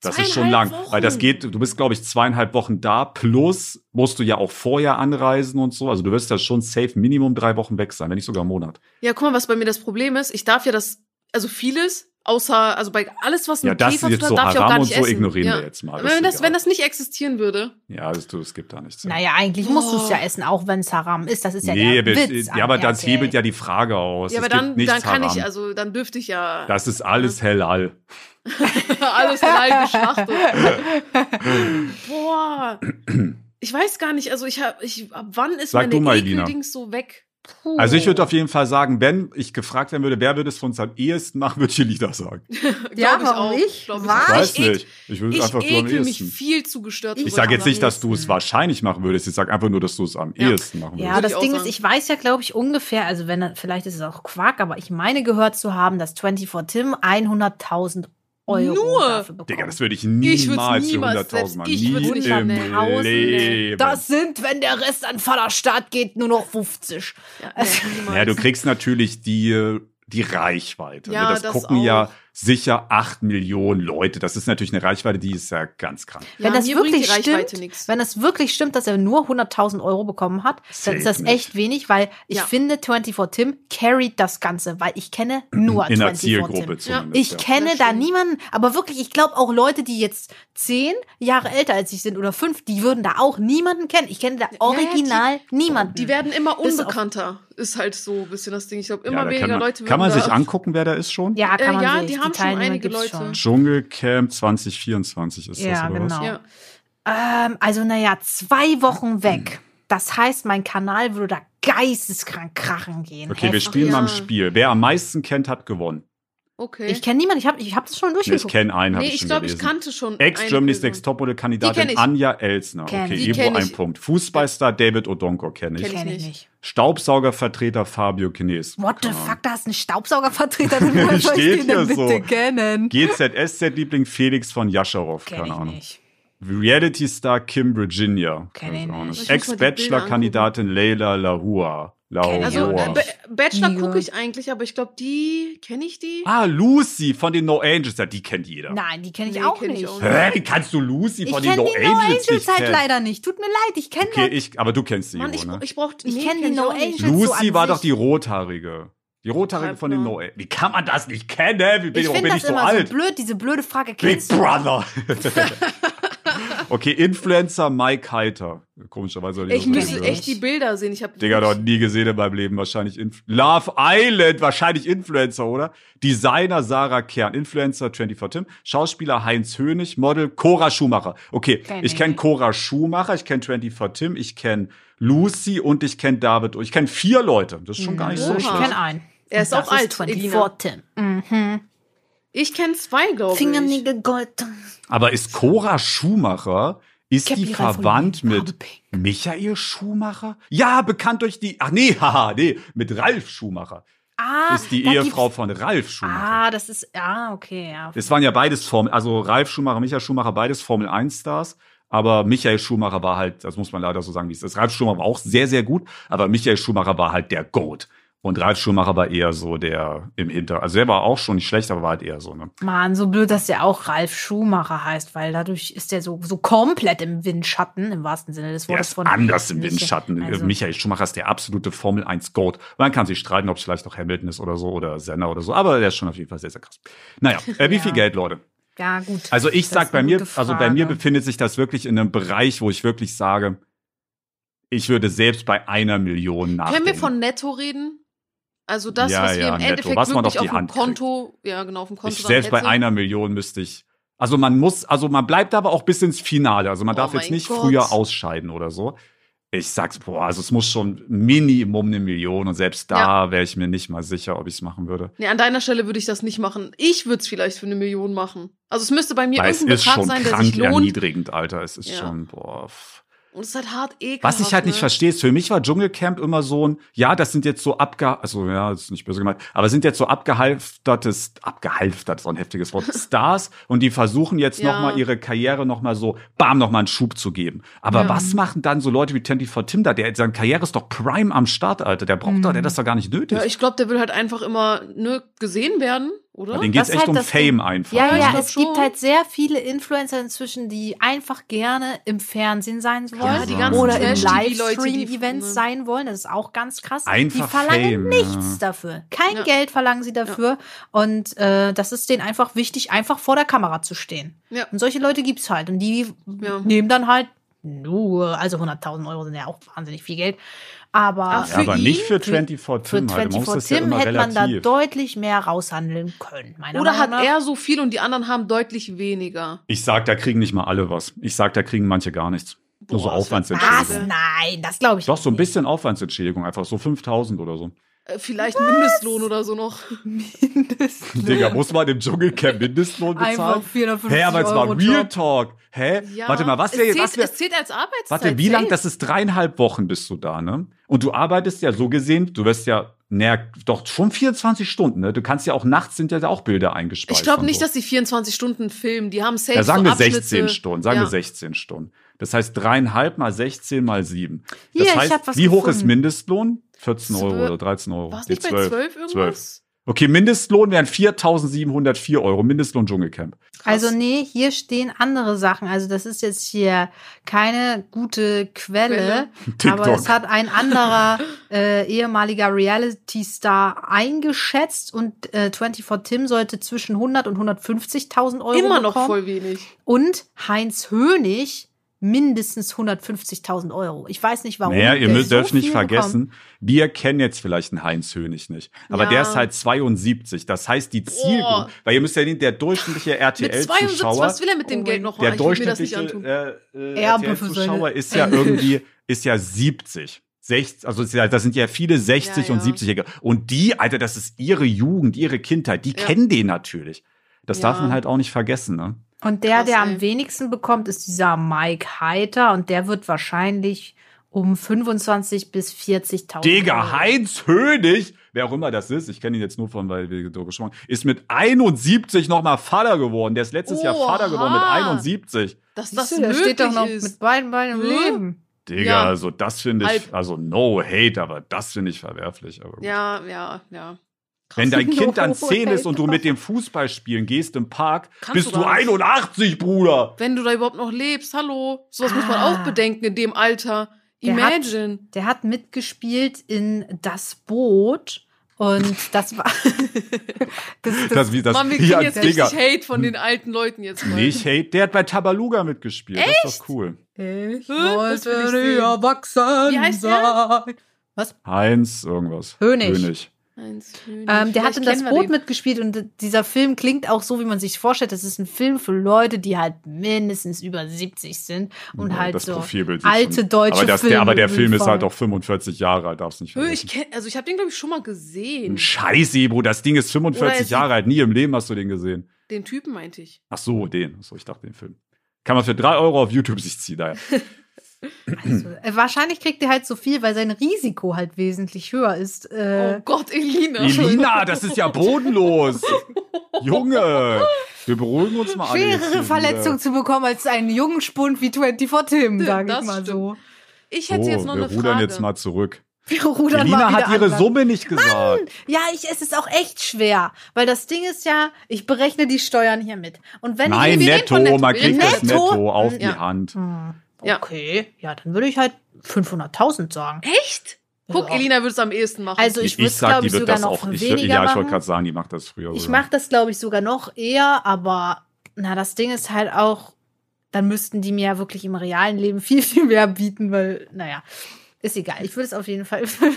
Das ist schon lang, Zweieinhalb weil das Wochen. geht, du bist, glaube ich, zweieinhalb Wochen da, plus musst du ja auch vorher anreisen und so. Also du wirst ja schon safe Minimum drei Wochen weg sein, wenn nicht sogar einen Monat. Ja, guck mal, was bei mir das Problem ist. Ich darf ja das, also vieles, außer, also bei alles, was Ja, mit das Käfer ist zu tun so hat, darf ich auch Haram gar und nicht so essen. ignorieren ja. wir jetzt mal. Das wenn das, wenn das nicht existieren würde. Ja, das, du, es gibt da nichts. Naja, eigentlich musst du es ja Oh. essen, auch wenn es Haram ist. Das ist ja nee, der Witz. ja, aber das hebelt ja die Frage aus. Ja, aber es dann, dann kann Haram. ich, also dann dürfte ich ja das ist alles hellal. alles halal geschlachtet. Boah. Ich weiß gar nicht, also ich hab, ich, ab wann ist Sag meine. Ekeldings so weg? Also ich würde auf jeden Fall sagen, wenn ich gefragt werden würde, wer würde es von uns am ehesten machen, würde ich Elida sagen. Ja, ich warum auch. nicht? Glaub ich. Ich weiß ich nicht. Ich würde Ich einfach nur am ekel mich ehesten. viel zu gestört. Ich Ich sage jetzt nicht, dass du es ehesten. wahrscheinlich machen würdest. Ich sage einfach nur, dass du es am Ja. ehesten machen Ja, würdest. Würde das ich Ding ist, ich weiß ja, glaube ich, ungefähr, also wenn, vielleicht ist es auch Quark, aber ich meine gehört zu haben, dass 24 Tim 100.000 Euro Nur? dafür bekommt. Digga, das würde ich Ich würd's niemals für niemals, 100.000 selbst machen. ich Nie würd's nicht im machen. Leben. Das sind, wenn der Rest an Vaterstaat geht, nur noch 50. Ja, Also-. Ja, du kriegst natürlich die, die Reichweite. Ja, ne? das, das gucken auch. ja sicher acht Millionen Leute. Das ist natürlich eine Reichweite, die ist ja ganz krank. ja, wenn das wirklich die stimmt, nix. wenn das wirklich stimmt, dass er nur 100.000 Euro bekommen hat, dann Safe ist das nicht. echt wenig, weil ich Ja. finde, 24 Tim carried das Ganze, weil ich kenne nur In der 24 Zielgruppe Tim. zumindest. Ich ja. kenne da niemanden, aber wirklich, ich glaube auch Leute, die jetzt zehn Jahre älter als ich sind oder fünf, die würden da auch niemanden kennen. Ich kenne da ja, original niemanden. Die werden immer unbekannter. Ist halt so ein bisschen das Ding. Ich glaube, Ja, immer weniger Leute kann man sich angucken, wer da ist schon? ja, kann Äh, man ja, sich. die haben schon Teilnehmer einige gibt's Leute. Schon. Dschungelcamp 2024 ist das, Ja, oder genau. was? Ja. Ähm, also, naja, zwei Wochen weg. Das heißt, mein Kanal würde da geisteskrank krachen gehen. Okay, wir Heftig. spielen ja. mal ein Spiel. Wer am meisten kennt, hat gewonnen. Okay. Ich kenne niemanden, ich habe ich hab das schon Nee, ich durchgeguckt. kenne einen, habe nee, ich ich schon glaube, ich gelesen. kannte schon. Ex-Germany's Next Topmodel-Kandidatin ich. Anja Elsner. Kenn Okay, ich. Die Evo kenn ein ich. Punkt. Fußballstar David Odonko kenne ich. Kenn Kenn ich nicht. nicht. Staubsaugervertreter Fabio Kines. What the fuck, da ist ein Staubsaugervertreter. Woher soll ich Steht den hier denn bitte so. kennen? GZSZ-Liebling Felix von Jascharow. Kenn Keine ich Ahnung. nicht. Reality-Star Kim Virginia. Ich. Ich Ex-Bachelor-Kandidatin Leila Lahua. Ich Also, äh, Ba- Bachelor gucke ich eigentlich, aber ich glaube, die kenne ich die. ah, Lucy von den No Angels. Ja, die kennt jeder. Nein, die kenne ich Nee, auch kenn ich nicht. auch Hä, wie kannst du Lucy Ich von den kenne No die No Angels Angels nicht halt kennen? leider nicht. Tut mir leid, ich kenne Okay, ich, aber du kennst die, Mann, Ivo, ich, ne? ich brauch, Ich nee, kenn die kenn No nicht. Angels. so Lucy an war doch die Rothaarige. Die Rothaarige von den. No Angels. Wie kann man das nicht kennen? Wie bin Ich ich, finde bin das ich so immer alt? so blöd, diese blöde Frage. Big Kennst du? Brother. okay, Influencer Mike Heiter. Komischerweise. Ich müsste echt die Bilder sehen. Ich habe Digga, noch nie gesehen in meinem Leben. Wahrscheinlich Inf Love Island, wahrscheinlich Influencer, oder? Designer Sarah Kern, Influencer 24 Tim, Schauspieler Heinz Hönig, Model Cora Schumacher. Okay, Kenn ich kenne nicht. Cora Schumacher, ich kenne 24 Tim, ich kenne Lucy und ich kenne David. Ich kenne vier Leute. Das ist schon gar nicht so Oha. Ich schlecht. kenne einen. Er ist Das auch alt, 24 Elina. Tim. Mhm. Ich kenne zwei, glaube ich. Fingernägel Gold. Aber ist Cora Schumacher, ist die verwandt mit. Michael Schumacher? Ja, bekannt durch die, ach nee, haha, nee, mit Ralf Schumacher. Ah, ist die Ehefrau von Ralf Schumacher. Ah, das ist, ah, okay, ja. Es waren ja beides Formel, also Ralf Schumacher, Michael Schumacher, beides Formel 1 Stars. Aber Michael Schumacher war halt, das muss man leider so sagen, wie es ist. Ralf Schumacher war auch sehr, sehr gut, aber Michael Schumacher war halt der Goat. Und Ralf Schumacher war eher so der im Hinter. Also der war auch schon nicht schlecht, aber war halt eher so, ne? Mann, so blöd, dass der auch Ralf Schumacher heißt, weil dadurch ist der so, so komplett im Windschatten, im wahrsten Sinne des Der Wortes ist von. anders im. Windschatten. Also, Michael Schumacher ist der absolute Formel 1 Goat. Man kann sich streiten, ob es vielleicht auch Hamilton ist oder so oder Senna oder so, aber der ist schon auf jeden Fall sehr, sehr krass. Naja, äh, wie Ja. viel Geld, Leute? ja, gut. Also ich Das sag bei mir, also bei mir befindet sich das wirklich in einem Bereich, wo ich wirklich sage, ich würde selbst bei einer Million nachdenken. Können wir von Netto reden? Also das, Ja, was wir ja, im netto. Endeffekt Was wirklich auf auf dem Hand Konto, ja genau, auf dem Konto ich, selbst bei einer Million müsste ich. Also man muss, also man bleibt aber auch bis ins Finale. Also man Oh darf jetzt nicht Gott. früher ausscheiden oder so. Ich sag's, boah, also es muss schon Minimum eine Million und selbst da wäre ich mir nicht mal sicher, ob ich es machen würde. Nee, an deiner Stelle würde ich das nicht machen. Ich würde es vielleicht für eine Million machen. Also es müsste bei mir Weil es irgendein ist Betrag schon sein, der krank sich lohnt. erniedrigend, Alter. Es ist Ja. schon, boah. pff. Und es ist halt hart ekelhaft. Was ich halt nicht ne? verstehe, ist, für mich war Dschungelcamp immer so ein, ja, das sind jetzt so abge, also ja, das ist nicht böse gemeint, aber sind jetzt so abgehalftertes, abgehalftert, so ein heftiges Wort, Stars und die versuchen jetzt Ja. nochmal ihre Karriere nochmal so, bam, nochmal einen Schub zu geben. Aber Ja. was machen dann so Leute wie 24 Tim da? Der, seine Karriere ist doch Prime am Start, Alter. Der braucht doch, der hat das doch gar nicht nötig. Ja, ich glaube, der will halt einfach immer ne, gesehen werden, oder? Geht's Das ist echt halt um Fame Ding. einfach. Ja, ich ja, glaub es gibt schon. halt sehr viele Influencer inzwischen, die einfach gerne im Fernsehen sein wollen. Ja, die ganzen oder im die- Livestream-Events ne. sein wollen. Das ist auch ganz krass. Einfach die verlangen Fame, nichts ja. dafür. Kein Ja. Geld verlangen sie dafür. Und äh, das ist denen einfach wichtig, einfach vor der Kamera zu stehen. Ja. Und solche Leute gibt's halt. Und die Ja. nehmen dann halt nur, also 100.000 Euro sind ja auch wahnsinnig viel Geld. Aber Ach, Ja, für aber ihn, nicht für für- 24 für Tim, halt. Man muss 24 das ja Tim immer hätte man da deutlich mehr raushandeln können. Meiner Oder Meinung hat er so viel und die anderen haben deutlich weniger? Ich sag, da kriegen nicht mal alle was. Ich sag, da kriegen manche gar nichts. Nur so Boah, das wär- Aufwandsentschädigung. Was? Nein, das glaube ich Doch, so ein nicht. bisschen Aufwandsentschädigung, einfach so 5000 oder so. Äh, Vielleicht Mindestlohn oder so noch. Digga, muss man im Dschungelcamp Mindestlohn bezahlen? Einfach 450 Hä, aber jetzt mal Real Job. Talk. Hä? Ja, Warte mal, was wäre, zählt, was wär, es zählt als Arbeitszeit. warte, wie lang, das ist dreieinhalb Wochen bist du da, ne? Und du arbeitest ja so gesehen, du wirst ja, naja, doch schon 24 Stunden, ne? Du kannst ja auch nachts sind ja auch Bilder eingespeist. Ich glaube nicht, so. dass die 24 Stunden filmen. Die haben safe Ja, sagen so wir Abschnitte. 16 Stunden, sagen ja. wir 16 Stunden. Das heißt dreieinhalb mal 16 mal sieben. Hier, Das ich heißt, hab was wie hoch ist gefunden. Mindestlohn? 14 Euro Zwölf- oder 13 Euro. War es nicht bei 12 irgendwas? Okay, Mindestlohn wären 4.704 Euro. Mindestlohn Dschungelcamp. Krass. Also nee, hier stehen andere Sachen. Also das ist jetzt hier keine gute Quelle, aber es hat ein anderer äh, ehemaliger Reality-Star eingeschätzt und äh, 24 Tim sollte zwischen 100 und 150.000 Euro Immer noch bekommen. voll wenig. Und Heinz Hönig mindestens 150.000 Euro. Ich weiß nicht warum. Naja, ihr müsst so dürft nicht vergessen, wir kennen jetzt vielleicht einen Heinz Hönig nicht. Aber Ja. der ist halt 72. Das heißt, die Zielgruppe, weil ihr müsst ja den, der durchschnittliche Mit 72, RTL-Zuschauer, was will er mit dem Oh Geld noch der durchschnittliche äh, äh, RTL-Zuschauer seine ist ja irgendwie, ist ja 70. 60, also das sind ja viele 60 Ja, und ja. 70-Jährige. Und die, Alter, das ist ihre Jugend, ihre Kindheit, die kennen den natürlich. Das darf man halt auch nicht vergessen, ne? Und der, Krass, der ey. am wenigsten bekommt, ist dieser Mike Heiter und der wird wahrscheinlich um 25 bis 40.000 Digga. Heinz Hönig, wer auch immer das ist, ich kenne ihn jetzt nur von, weil wir so gesprochen haben, ist mit 71 nochmal Vater geworden. Der ist letztes Jahr Oha. Vater geworden mit 71. Dass das Siehst du, der möglich steht doch noch ist. mit beiden Beinen im Hä? Leben. Digga, Ja. also das finde ich, Halb. also no hate, aber das finde ich verwerflich. Aber gut. ja, ja, ja. Wenn dein Kind dann No 10 ist und du mit dem Fußball spielen gehst im Park, Kannst bist du du gar nicht. 81, Bruder. Wenn du da überhaupt noch lebst, hallo. Sowas muss man Ah. auch bedenken in dem Alter. Der Imagine. Der hat mitgespielt in Das Boot und das war das, das, Das, wie das, Mann, wir kriegen jetzt Digga. richtig Hate von den alten Leuten jetzt mal. Nicht hate, der hat bei Tabaluga mitgespielt. Das ist doch cool. ich? Das wollte nie erwachsen Wie heißt der? sein. Was? Heinz, irgendwas. Hönig. Hönig. Ähm, der hat in das Boot den. mitgespielt und dieser Film klingt auch so, wie man sich vorstellt. Das ist ein Film für Leute, die halt mindestens über 70 sind und Ja, halt das so Profilbild alte deutsche aber das, Filme. Der, aber der Film ist halt auch 45 Jahre alt, darfst nicht vergessen. ich kenn, also ich habe den glaube ich schon mal gesehen. Ein Scheiß, Ebro, das Ding ist Oder 45 ist- Jahre alt. Nie im Leben hast du den gesehen. Den Typen meinte ich. Ach so, den. Ach so, ich dachte den Film. Kann man für drei Euro auf YouTube sich ziehen. Daher. Also, äh, wahrscheinlich kriegt er halt so viel, weil sein Risiko halt wesentlich höher ist. Äh, oh Gott, Elina. Elina, das ist ja bodenlos. Junge, wir beruhigen uns mal schwerere hier Verletzung zu bekommen als einen jungen Spund wie 24 Tim, sag ich mal so. Ich hätte So, jetzt noch wir eine rudern Frage. jetzt mal zurück. Wir rudern Elina hat ihre anders. Summe nicht gesagt. Ja, ich, es ist auch echt schwer, weil das Ding ist ja, ich berechne die Steuern hier mit. Und wenn Nein, ich wir netto, von netto. man Wir kriegt reden das netto. netto auf die Ja. Hand. Hm. Okay, ja, dann würde ich halt 500.000 sagen. Echt? Guck, Ja. Elina würde es am ehesten machen. Also ich Ich, würde ich es, sag, glaube die ich, wird sogar das noch auch. Ich, weniger ja, ich wollte gerade sagen, die macht das früher. Ich mache das, glaube ich, sogar noch eher, aber na, das Ding ist halt auch, dann müssten die mir ja wirklich im realen Leben viel, viel mehr bieten, weil, naja, ist egal. Ich würde es auf jeden Fall für,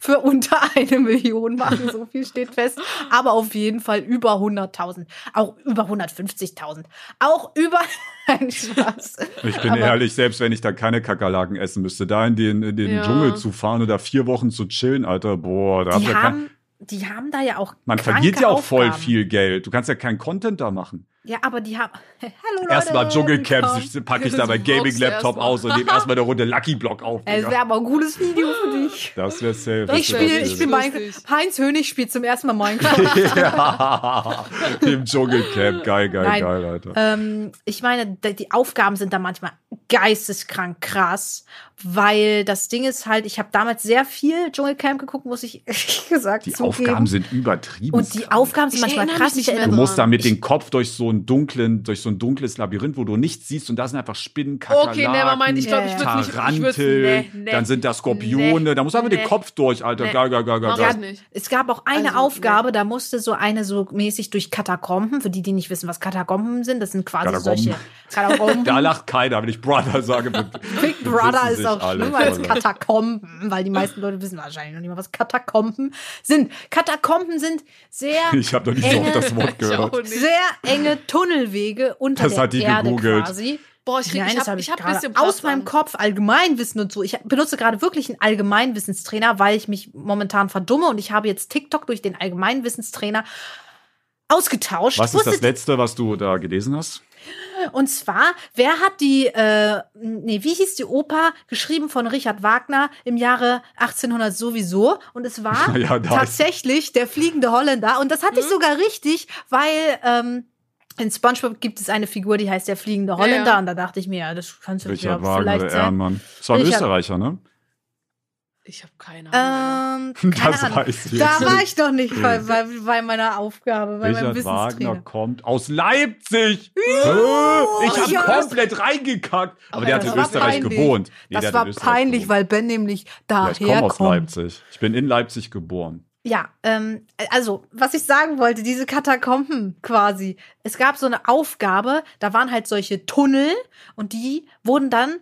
für unter eine Million machen, so viel steht fest. Aber auf jeden Fall über 100.000, auch über 150.000, auch über, Nein, Spaß. Ich bin Aber- ehrlich, selbst wenn ich da keine Kakerlaken essen müsste, da in den, in den Ja. Dschungel zu fahren oder vier Wochen zu chillen, Alter, boah, da habt Die ihr kein, haben, die haben da ja auch man verliert ja auch voll Aufgaben. viel Geld. Du kannst ja keinen Content da machen. Ja, aber die haben, hallo Leute. Erstmal Dschungelcamp, packe ich da mein Gaming-Laptop aus und nehme erstmal eine Runde Lucky Block auf. Es wäre aber ein cooles Video für dich. Das wäre safe. Ich das spiele, ich spiele Lustig. Minecraft. Heinz Hönig spielt zum ersten Mal Minecraft. ja, im Dschungelcamp. Geil, geil, Nein. geil, Alter. ähm, ich meine, die Aufgaben sind da manchmal geisteskrank krass, weil das Ding ist halt, ich habe damals sehr viel Dschungelcamp geguckt, muss ich ehrlich gesagt Die zugeben. Aufgaben sind übertrieben. und die krank. Aufgaben sind Ich manchmal krass. mich Ich nicht mehr erinnere Du musst da mit dem Kopf durch so einen dunklen, durch so ein dunkles Labyrinth, wo du nichts siehst und da sind einfach Spinnen, Kakerlaken, Okay, nevermind. Ich glaube, ich würde nicht. Tarantel, nee, nee, dann sind da Skorpione, da musst du einfach nee. den Kopf durch, Alter. Nee. Geil, geil, geil, geil. Es gab auch eine Also, Aufgabe, da musste so eine so mäßig durch Katakomben, für die, die nicht wissen, was Katakomben sind, das sind quasi Katakomben. solche Katakomben. Da lacht keiner, wenn ich Brother sage. Big Brother ist auch schlimmer als. Katakomben, weil die meisten Leute wissen wahrscheinlich noch nicht mal, was Katakomben sind. Katakomben sind sehr, Ich habe noch nicht so oft das Wort gehört. sehr enge Tunnelwege unter Das der hat die Erde gegoogelt. quasi. Boah, ich, Nein, ich hab, habe ich hab ein gerade bisschen aus Platz meinem an. Kopf Allgemeinwissen und so. Ich benutze gerade wirklich einen Allgemeinwissenstrainer, weil ich mich momentan verdumme und ich habe jetzt TikTok durch den Allgemeinwissenstrainer ausgetauscht. Was ist das letzte, was du da gelesen hast? Und zwar, wer hat die, äh, nee, wie hieß die Oper, geschrieben von Richard Wagner im Jahre 1800 sowieso? Und es war Ja, tatsächlich der fliegende Holländer. Und das hatte ich sogar richtig, weil ähm, in SpongeBob gibt es eine Figur, die heißt der fliegende Holländer. ja. Und da dachte ich mir, ja, das kannst du Richard ja Wagner, vielleicht sein. Ehrenmann. Das war ein Richard- Österreicher, ne? Ich habe keine Ahnung. Ähm, keine Das Ahnung. weiß ich Da war ich noch nicht bei, bei, bei meiner Aufgabe, bei meinem Richard Wagner Wissenstrainer. kommt aus Leipzig. Ich habe ja. komplett reingekackt. Aber der hat in Österreich peinlich. gewohnt. Nee, das war peinlich, gewohnt. weil Ben nämlich ja, ich komme daher aus. Leipzig. Ich bin in Leipzig geboren. Ja, ähm, also, was ich sagen wollte, diese Katakomben quasi. Es gab so eine Aufgabe, da waren halt solche Tunnel und die wurden dann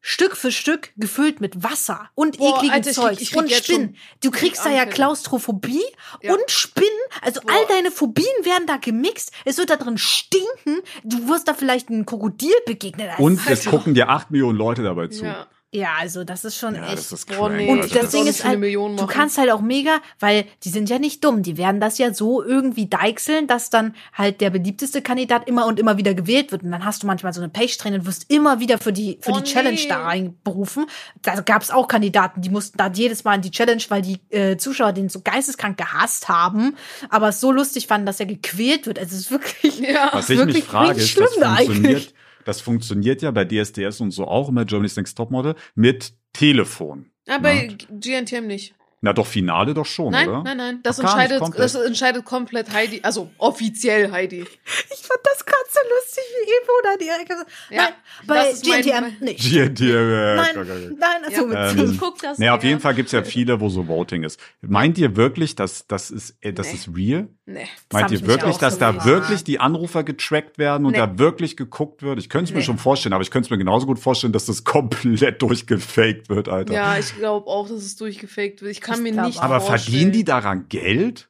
Stück für Stück gefüllt mit Wasser und Boah, Alter, krieg- Zeug ich und Spinnen. Du kriegst da ja. Klaustrophobie Ja. und Spinnen. Also Boah. all deine Phobien werden da gemixt. Es wird da drin stinken. Du wirst da vielleicht einem Krokodil begegnen. Und es halt- gucken dir acht Millionen Leute dabei zu. Ja. Ja, also das ist schon Ja, echt. das ist Boah, nee. Und Alter. das Das Ding ist halt, Millionen du kannst halt auch mega, weil die sind ja nicht dumm. Die werden das ja so irgendwie deichseln, dass dann halt der beliebteste Kandidat immer und immer wieder gewählt wird. Und dann hast du manchmal so eine Page-Train und wirst immer wieder für die, für Oh, die Challenge nee. da reinberufen. Da gab es auch Kandidaten, die mussten da jedes Mal in die Challenge, weil die äh, Zuschauer den so geisteskrank gehasst haben, aber es so lustig fanden, dass er gequält wird. Also es ist wirklich, Ja. Was ich wirklich mich frage, ist, das schlimm da funktioniert, eigentlich. Das funktioniert ja bei DSDS und so auch immer Germany's Next Topmodel mit Telefon. Ja, bei GNTM nicht. Na doch, Finale doch schon, Nein, oder? nein, nein. Das Ach, entscheidet, komplett. das entscheidet komplett Heidi. Also offiziell Heidi. Ich fand das gerade so lustig, wie Evo da direkt gesagt Ja, Nein, bei GNTM nicht. GNT, äh, Nein, nein, also mit Ähm, Guck das. Nee, auf jeden. Fall gibt's ja viele, wo so Voting ist. Meint ihr wirklich, dass das ist, äh, das Nee. ist real? Nee. Meint ihr wirklich, dass so da wirklich die Anrufer getrackt werden und Nee. da wirklich geguckt wird? Ich könnte es mir Nee. schon vorstellen, aber ich könnte es mir genauso gut vorstellen, dass das komplett durchgefaked wird, Alter. Ja, ich glaube auch, dass es durchgefaked wird. Ich kann mir nicht aber vorstellen. verdienen die daran Geld?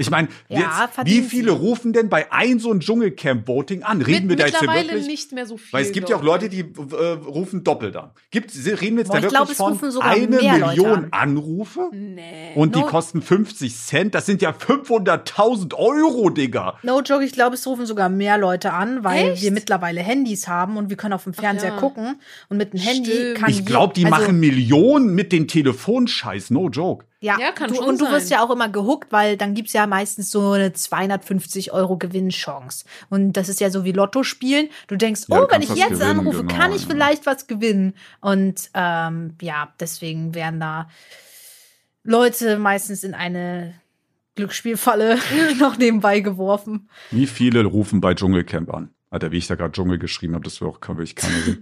Ich meine, Ja, wie viele sie. rufen denn bei ein so ein Dschungelcamp-Voting an? Reden Mit, wir da jetzt hier mittlerweile wirklich? nicht mehr so viel. Weil es gibt ja auch Leute, die äh, rufen doppelt an. Gibt, reden wir jetzt Boah, da ich wirklich glaub, es von rufen sogar eine Million an. Anrufe? Nee. Und die No. kosten 50 Cent? Das sind ja 500.000 Euro, Digga. No joke, ich glaube, es rufen sogar mehr Leute an, weil Echt? wir mittlerweile Handys haben und wir können auf dem Fernseher ja. gucken. Und mit dem Handy Stimmt. kann Ich glaube, die also, machen Millionen mit den Telefonscheiß. No joke. Ja, Ja, kann du, schon und du sein. wirst ja auch immer gehuckt, weil dann gibt's ja meistens so eine 250 Euro Gewinnchance. Und das ist ja so wie Lotto spielen. Du denkst, Ja, du oh, wenn ich jetzt gewinnen, anrufe, genau, kann ich ja. vielleicht was gewinnen. Und ähm, ja, deswegen werden da Leute meistens in eine Glücksspielfalle noch nebenbei geworfen. Wie viele rufen bei Dschungelcamp an? Alter, wie ich da gerade Dschungel geschrieben habe, das will auch kann wirklich.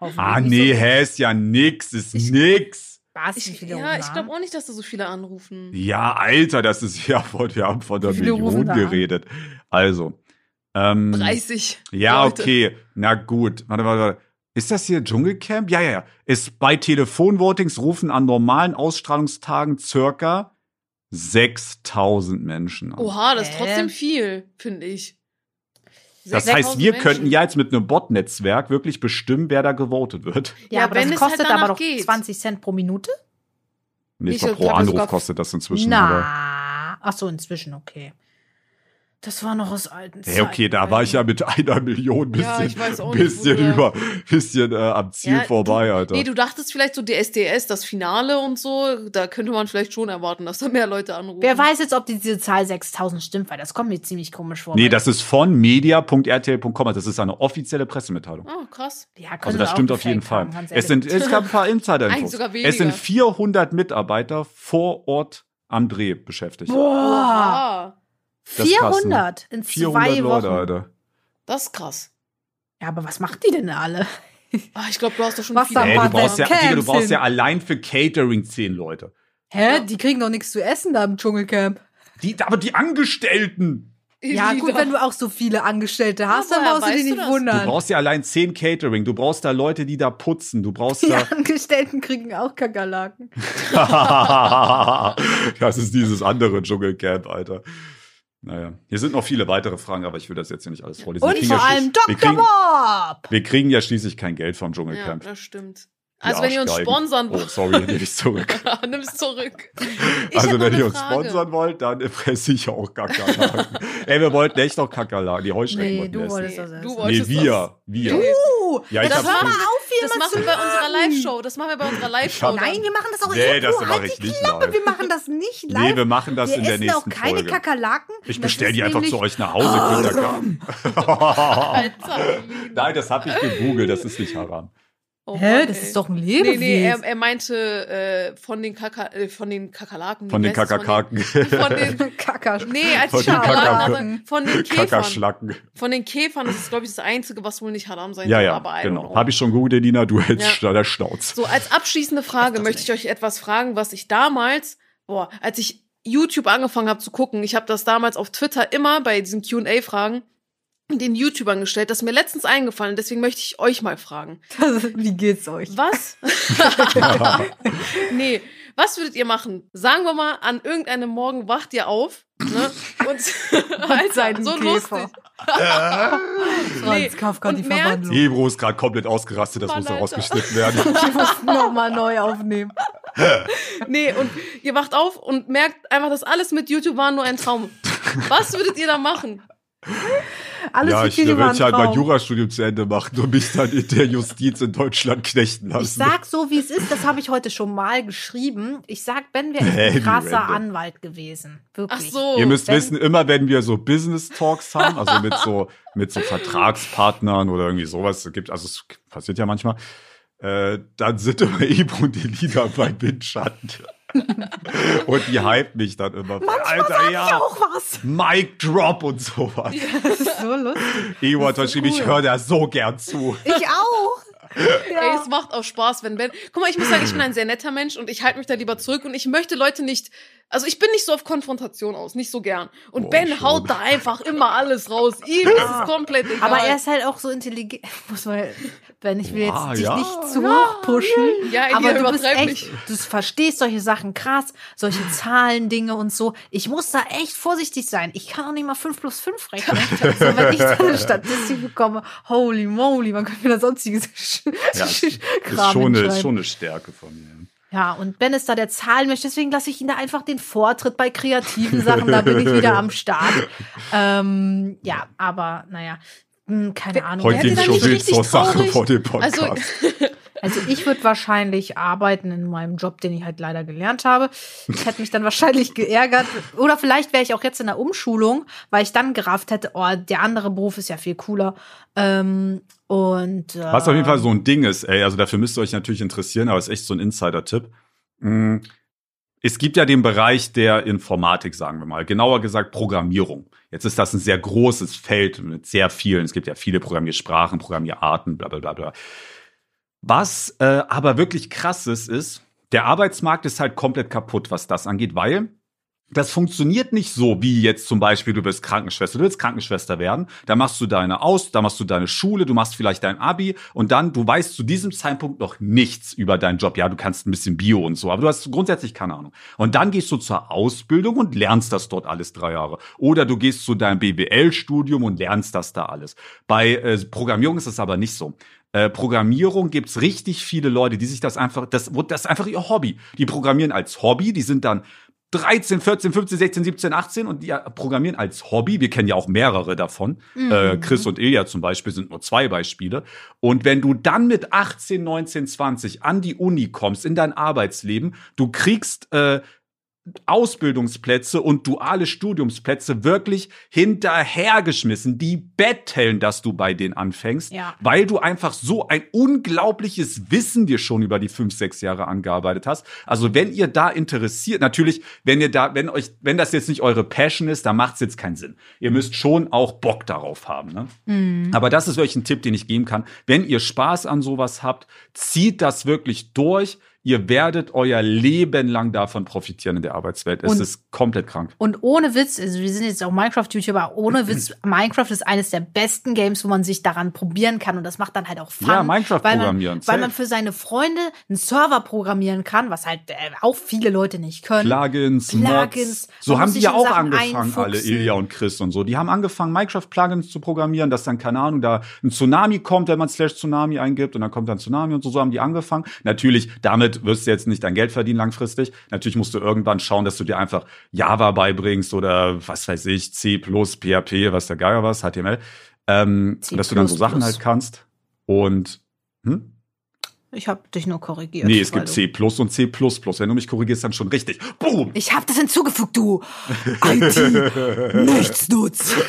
Hoffentlich Ah, nee, so hä, ist ja nix, ist nix. Wie Ich, viele ja, rufen ich glaube auch nicht, dass da so viele anrufen. Ja, Alter, das ist ja von, wir haben von der Million geredet. Also, ähm, 30. Ja, Leute. okay. Na gut. Warte, warte, warte. Ist das hier Dschungelcamp? Ja, ja, ja. Ist bei Telefonvotings rufen an normalen Ausstrahlungstagen circa 6000 Menschen an. Oha, das ist trotzdem viel, finde ich. Das 6000 heißt, wir Menschen. könnten ja jetzt mit einem Bot-Netzwerk wirklich bestimmen, wer da gewotet wird. Ja, Ja, aber wenn das es halt kostet aber danach doch geht. 20 Cent pro Minute? Nicht Ich mal glaub, pro Anruf kostet das inzwischen. Aber Na, ach so, inzwischen, okay. Das war noch aus alten Hey, okay, da war ich ja mit einer Million bisschen, Ja, nicht, bisschen da- über, bisschen äh, am Ziel Ja, vorbei, du, Alter. Nee, du dachtest vielleicht so DSDS, das Finale und so, da könnte man vielleicht schon erwarten, dass da mehr Leute anrufen. Wer weiß jetzt, ob diese Zahl 6000 stimmt, weil das kommt mir ziemlich komisch vor. nee, das ist von media.rtl.com. Also Das ist eine offizielle Pressemitteilung. Ah, krass. ja, Also das auch stimmt auf jeden Fall. haben, Es, sind, es gab ein paar Insider-Infos. Eigentlich sogar weniger. Es sind 400 Mitarbeiter vor Ort am Dreh beschäftigt. Boah, Das ist krass, ne? 400 in 400 zwei Wochen. Leute, Alter. das ist krass. Ja, aber was macht die denn alle? Ah, ich glaube, du hast doch schon Was viele. da Ey, war du brauchst ja, Digga, du brauchst ja allein für Catering 10 Leute. Hä? Ja. Die kriegen doch nichts zu essen da im Dschungelcamp. Die, aber die Angestellten. Ja, gut, Lieder. wenn du auch so viele Angestellte hast, dann woher brauchst du dich du nicht das? Du wundern. brauchst ja allein 10 Catering. Du brauchst da Leute, die da putzen. Du brauchst die da. Angestellten kriegen auch Kakerlaken. das ist dieses andere Dschungelcamp, Alter. Naja, hier sind noch viele weitere Fragen, aber ich will das jetzt hier nicht alles vorlesen. Wir Und kriegen vor ja allem schli- wir Dr. kriegen, Bob. wir kriegen ja schließlich kein Geld vom Ja, Dschungelcamp. das stimmt. Also wenn ihr uns sponsern Oh, wollt, sorry, nehme ich zurück. nimm's zurück. Ich also wenn ihr uns sponsern wollt, dann fresse ich auch Kakerlaken. Ey, wir wollten echt noch Kakerlaken, die Heuschrecken Nee, wollten du wir essen. wolltest Nee, das du essen. wolltest Nee, das. wir, wir. Uh, Ja, ich das wir, hier das mal machen wir bei unserer. Live-Show. Das machen wir bei unserer Live-Show. Nein, wir machen das auch Nee, das mache halt ich die nicht Klappe, live. wir machen das nicht live. Nee, wir machen das wir in der essen nächsten auch keine Folge. Kakerlaken. Ich Das bestell ist die einfach zu euch nach Hause, Kindergarten. Alter, Nein, das habe ich gegoogelt, das ist nicht haram. Oh Hä, Mann, das ey. ist doch ein Nee, Lebewesen. nee, er, er meinte äh, von den Kaka, äh, von den Kakerlaken. Von den? Kakakaken. Von den, den, nee, als Von den Kakerlaken, von den Käfern. Von den Käfern ist es, glaube ich, das Einzige, was wohl nicht haram sein Ja, soll. ja, aber genau. Habe ich schon gegoogelt, Nina, du hältst Ja. der Schnauz. So, als abschließende Frage möchte ich euch etwas fragen, was ich damals, boah, als ich YouTube angefangen habe zu gucken, ich habe das damals auf Twitter immer bei diesen Q&A-Fragen den YouTubern gestellt, das ist mir letztens eingefallen, deswegen möchte ich euch mal fragen. Wie geht's euch? Was? nee, was würdet ihr machen? Sagen wir mal, an irgendeinem Morgen wacht ihr auf, ne? Und Alter, seinem so Käfer. lustig. Franz Kafka, und die Verwandlung. Ebro ist gerade komplett ausgerastet, das Mann, muss Alter. herausgeschnitten werden. Wir mussten nochmal neu aufnehmen. Nee, und ihr wacht auf und merkt einfach, dass alles mit YouTube war nur ein Traum. Was würdet ihr da machen? Alles ja, ich war ein halt mein. Jurastudium zu Ende machen und mich dann in der Justiz in Deutschland knechten lassen. Ich sag so, wie es ist, das habe ich heute schon mal geschrieben. Ich sag, Ben wäre Nee, ein krasser Rente. Anwalt gewesen. Ach Wirklich. so. Ihr müsst wenn- wissen, immer wenn wir so Business Talks haben, also mit so, mit so Vertragspartnern oder irgendwie sowas, es gibt, also es passiert ja manchmal, äh, dann sind immer Ebro und die Lieder bei Windschatten. Und die hypt mich dann immer. Alter, ja, Auch was. Mic Drop und sowas. Das ist so lustig. Ebro hat so geschrieben, ich cool. höre da so gern zu. Ich auch. Ey, es macht auch Spaß, wenn Ben. Guck mal, ich muss sagen, ich bin ein sehr netter Mensch und ich halte mich da lieber zurück und ich möchte Leute nicht. Also ich bin nicht so auf Konfrontation aus, nicht so gern. Und Boah, Ben schon. haut da einfach immer alles raus. Ihm ist es komplett egal. Aber er ist halt auch so intelligent. Muss man, Ben, ich will jetzt Ah, dich ja, nicht zu hoch pushen. Ja, aber du bist echt, du verstehst solche Sachen krass, solche Zahlen, Dinge und so. Ich muss da echt vorsichtig sein. Ich kann auch nicht mal 5 plus 5 rechnen. so, wenn ich da eine Statistik bekomme, holy moly, man könnte mir da sonstiges Ja, ist, schon eine, ist schon eine Stärke von mir. Ja, und Ben ist da der Zahlenmensch, deswegen lasse ich ihn da einfach den Vortritt bei kreativen Sachen, da bin ich wieder am Start. Ähm, ja, aber naja, hm, keine Ahnung. Heute ging schon wild zur Sache vor dem Podcast. Also, Also ich würde wahrscheinlich arbeiten in meinem Job, den ich halt leider gelernt habe. Ich hätte mich dann wahrscheinlich geärgert. Oder vielleicht wäre ich auch jetzt in der Umschulung, weil ich dann gerafft hätte, oh, der andere Beruf ist ja viel cooler. Ähm, und äh, Was auf jeden Fall so ein Ding ist, ey, also dafür müsst ihr euch natürlich interessieren, aber ist echt so ein Insider-Tipp. Mm, Es gibt ja den Bereich der Informatik, sagen wir mal, genauer gesagt Programmierung. Jetzt ist das ein sehr großes Feld mit sehr vielen. Es gibt ja viele Programmiersprachen, Programmierarten, bla bla bla bla. Was äh, aber wirklich krasses ist, der Arbeitsmarkt ist halt komplett kaputt, was das angeht, weil das funktioniert nicht so, wie jetzt zum Beispiel, du bist Krankenschwester, du willst Krankenschwester werden, da machst du deine Aus, da machst du deine Schule, du machst vielleicht dein Abi und dann, du weißt zu diesem Zeitpunkt noch nichts über deinen Job. Ja, du kannst ein bisschen Bio und so, aber du hast grundsätzlich keine Ahnung. Und dann gehst du zur Ausbildung und lernst das dort alles drei Jahre. Oder du gehst zu deinem BWL-Studium und lernst das da alles. Bei äh, Programmierung ist es aber nicht so. Äh, Programmierung gibt's richtig viele Leute, die sich das einfach, das, das ist einfach ihr Hobby. Die programmieren als Hobby, die sind dann 13, 14, 15, 16, 17, 18 und die programmieren als Hobby. Wir kennen ja auch mehrere davon. Äh, Chris und Ilja zum Beispiel sind nur zwei Beispiele. Und wenn du dann mit 18, 19, 20 an die Uni kommst, in dein Arbeitsleben, du kriegst äh, Ausbildungsplätze und duale Studiumsplätze wirklich hinterhergeschmissen. Die betteln, dass du bei denen anfängst, Ja. weil du einfach so ein unglaubliches Wissen dir schon über die fünf, sechs Jahre angearbeitet hast. Also wenn ihr da interessiert, natürlich, wenn ihr da, wenn euch, wenn das jetzt nicht eure Passion ist, dann macht es jetzt keinen Sinn. Ihr müsst schon auch Bock darauf haben. Ne? Mhm. Aber das ist wirklich ein Tipp, den ich geben kann. Wenn ihr Spaß an sowas habt, zieht das wirklich durch. Ihr werdet euer Leben lang davon profitieren in der Arbeitswelt. Es Und- ist komplett krank. Und ohne Witz, also wir sind jetzt auch Minecraft-YouTuber, ohne Witz, Minecraft ist eines der besten Games, wo man sich daran probieren kann. Und das macht dann halt auch Fun. Ja, Minecraft weil man, programmieren, Weil man für seine Freunde einen Server programmieren kann, was halt äh, auch viele Leute nicht können. Plugins, Plugins. Mods. So haben die ja auch Sachen angefangen, alle, einfuchsen. Ilja und Chris und so. Die haben angefangen, Minecraft-Plugins zu programmieren, dass dann, keine Ahnung, da ein Tsunami kommt, wenn man slash Tsunami eingibt und dann kommt dann Tsunami und so. So haben die angefangen. Natürlich, damit wirst du jetzt nicht dein Geld verdienen langfristig. Natürlich musst du irgendwann schauen, dass du dir einfach Java beibringst oder was weiß ich, C++, PHP, was der Geier was, HTML. Ähm, dass du dann so Sachen halt kannst. Und, hm? Ich habe dich nur korrigiert. Nee, es gibt C++ und C++. Wenn du mich korrigierst, dann schon richtig. Boom! Ich habe das hinzugefügt, du. IT. Nichts nutzt.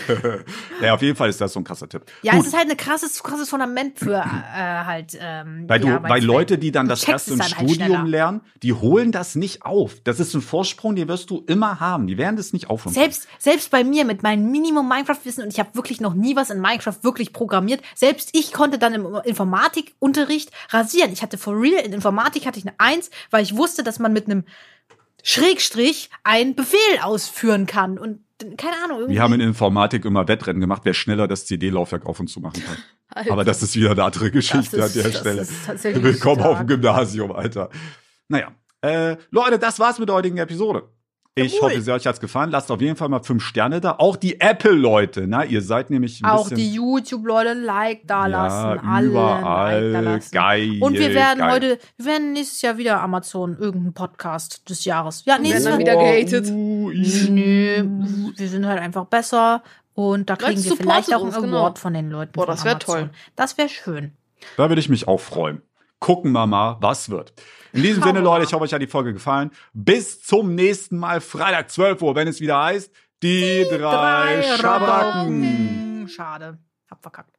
Ja, auf jeden Fall ist das so ein krasser Tipp. Ja, Gut, es ist halt ein krasses, krasses Fundament für äh, halt. Ähm, weil, die du, weil. Leute, die dann Du das checkst erst im halt Studium schneller. lernen, die holen das nicht auf. Das ist ein Vorsprung, den wirst du immer haben. Die werden das nicht aufholen. Selbst, selbst bei mir mit meinem Minimum Minecraft-Wissen und ich habe wirklich noch nie was in Minecraft wirklich programmiert. Selbst ich konnte dann im Informatikunterricht rasieren. Ich hatte for real, in Informatik hatte ich eine Eins, weil ich wusste, dass man mit einem Schrägstrich einen Befehl ausführen kann. Und keine Ahnung, irgendwie. Wir haben in Informatik immer Wettrennen gemacht, wer schneller das CD-Laufwerk auf und zu machen kann. Alter. Aber das ist wieder eine andere Geschichte ist- an der Stelle. Willkommen auf dem stark. Gymnasium, Alter. Naja, äh, Leute, das war's mit der heutigen Episode. Ich Jawohl. hoffe, sie euch hat's gefallen. Lasst auf jeden Fall mal fünf Sterne da. Auch die Apple-Leute, ne? Ihr seid nämlich ein auch bisschen die YouTube-Leute Like da lassen, ja, alle überall. Like da lassen. Geil. Und wir werden geil. heute, wir werden nächstes Jahr wieder Amazon irgendeinen Podcast des Jahres. Ja, nächstes Jahr wieder gehatet. Uh, i- Nö, wir sind halt einfach besser und da kriegen Leute, wir vielleicht auch einen genau. Award von den Leuten. Boah, das wär Amazon. toll. Das wäre schön. Da würde ich mich auch freuen. Gucken wir mal, was wird. In diesem Sinne, Leute, ich hoffe, euch hat die Folge gefallen. Bis zum nächsten Mal, Freitag 12 Uhr, wenn es wieder heißt, die, drei, Schabracken. Schade. Hab verkackt.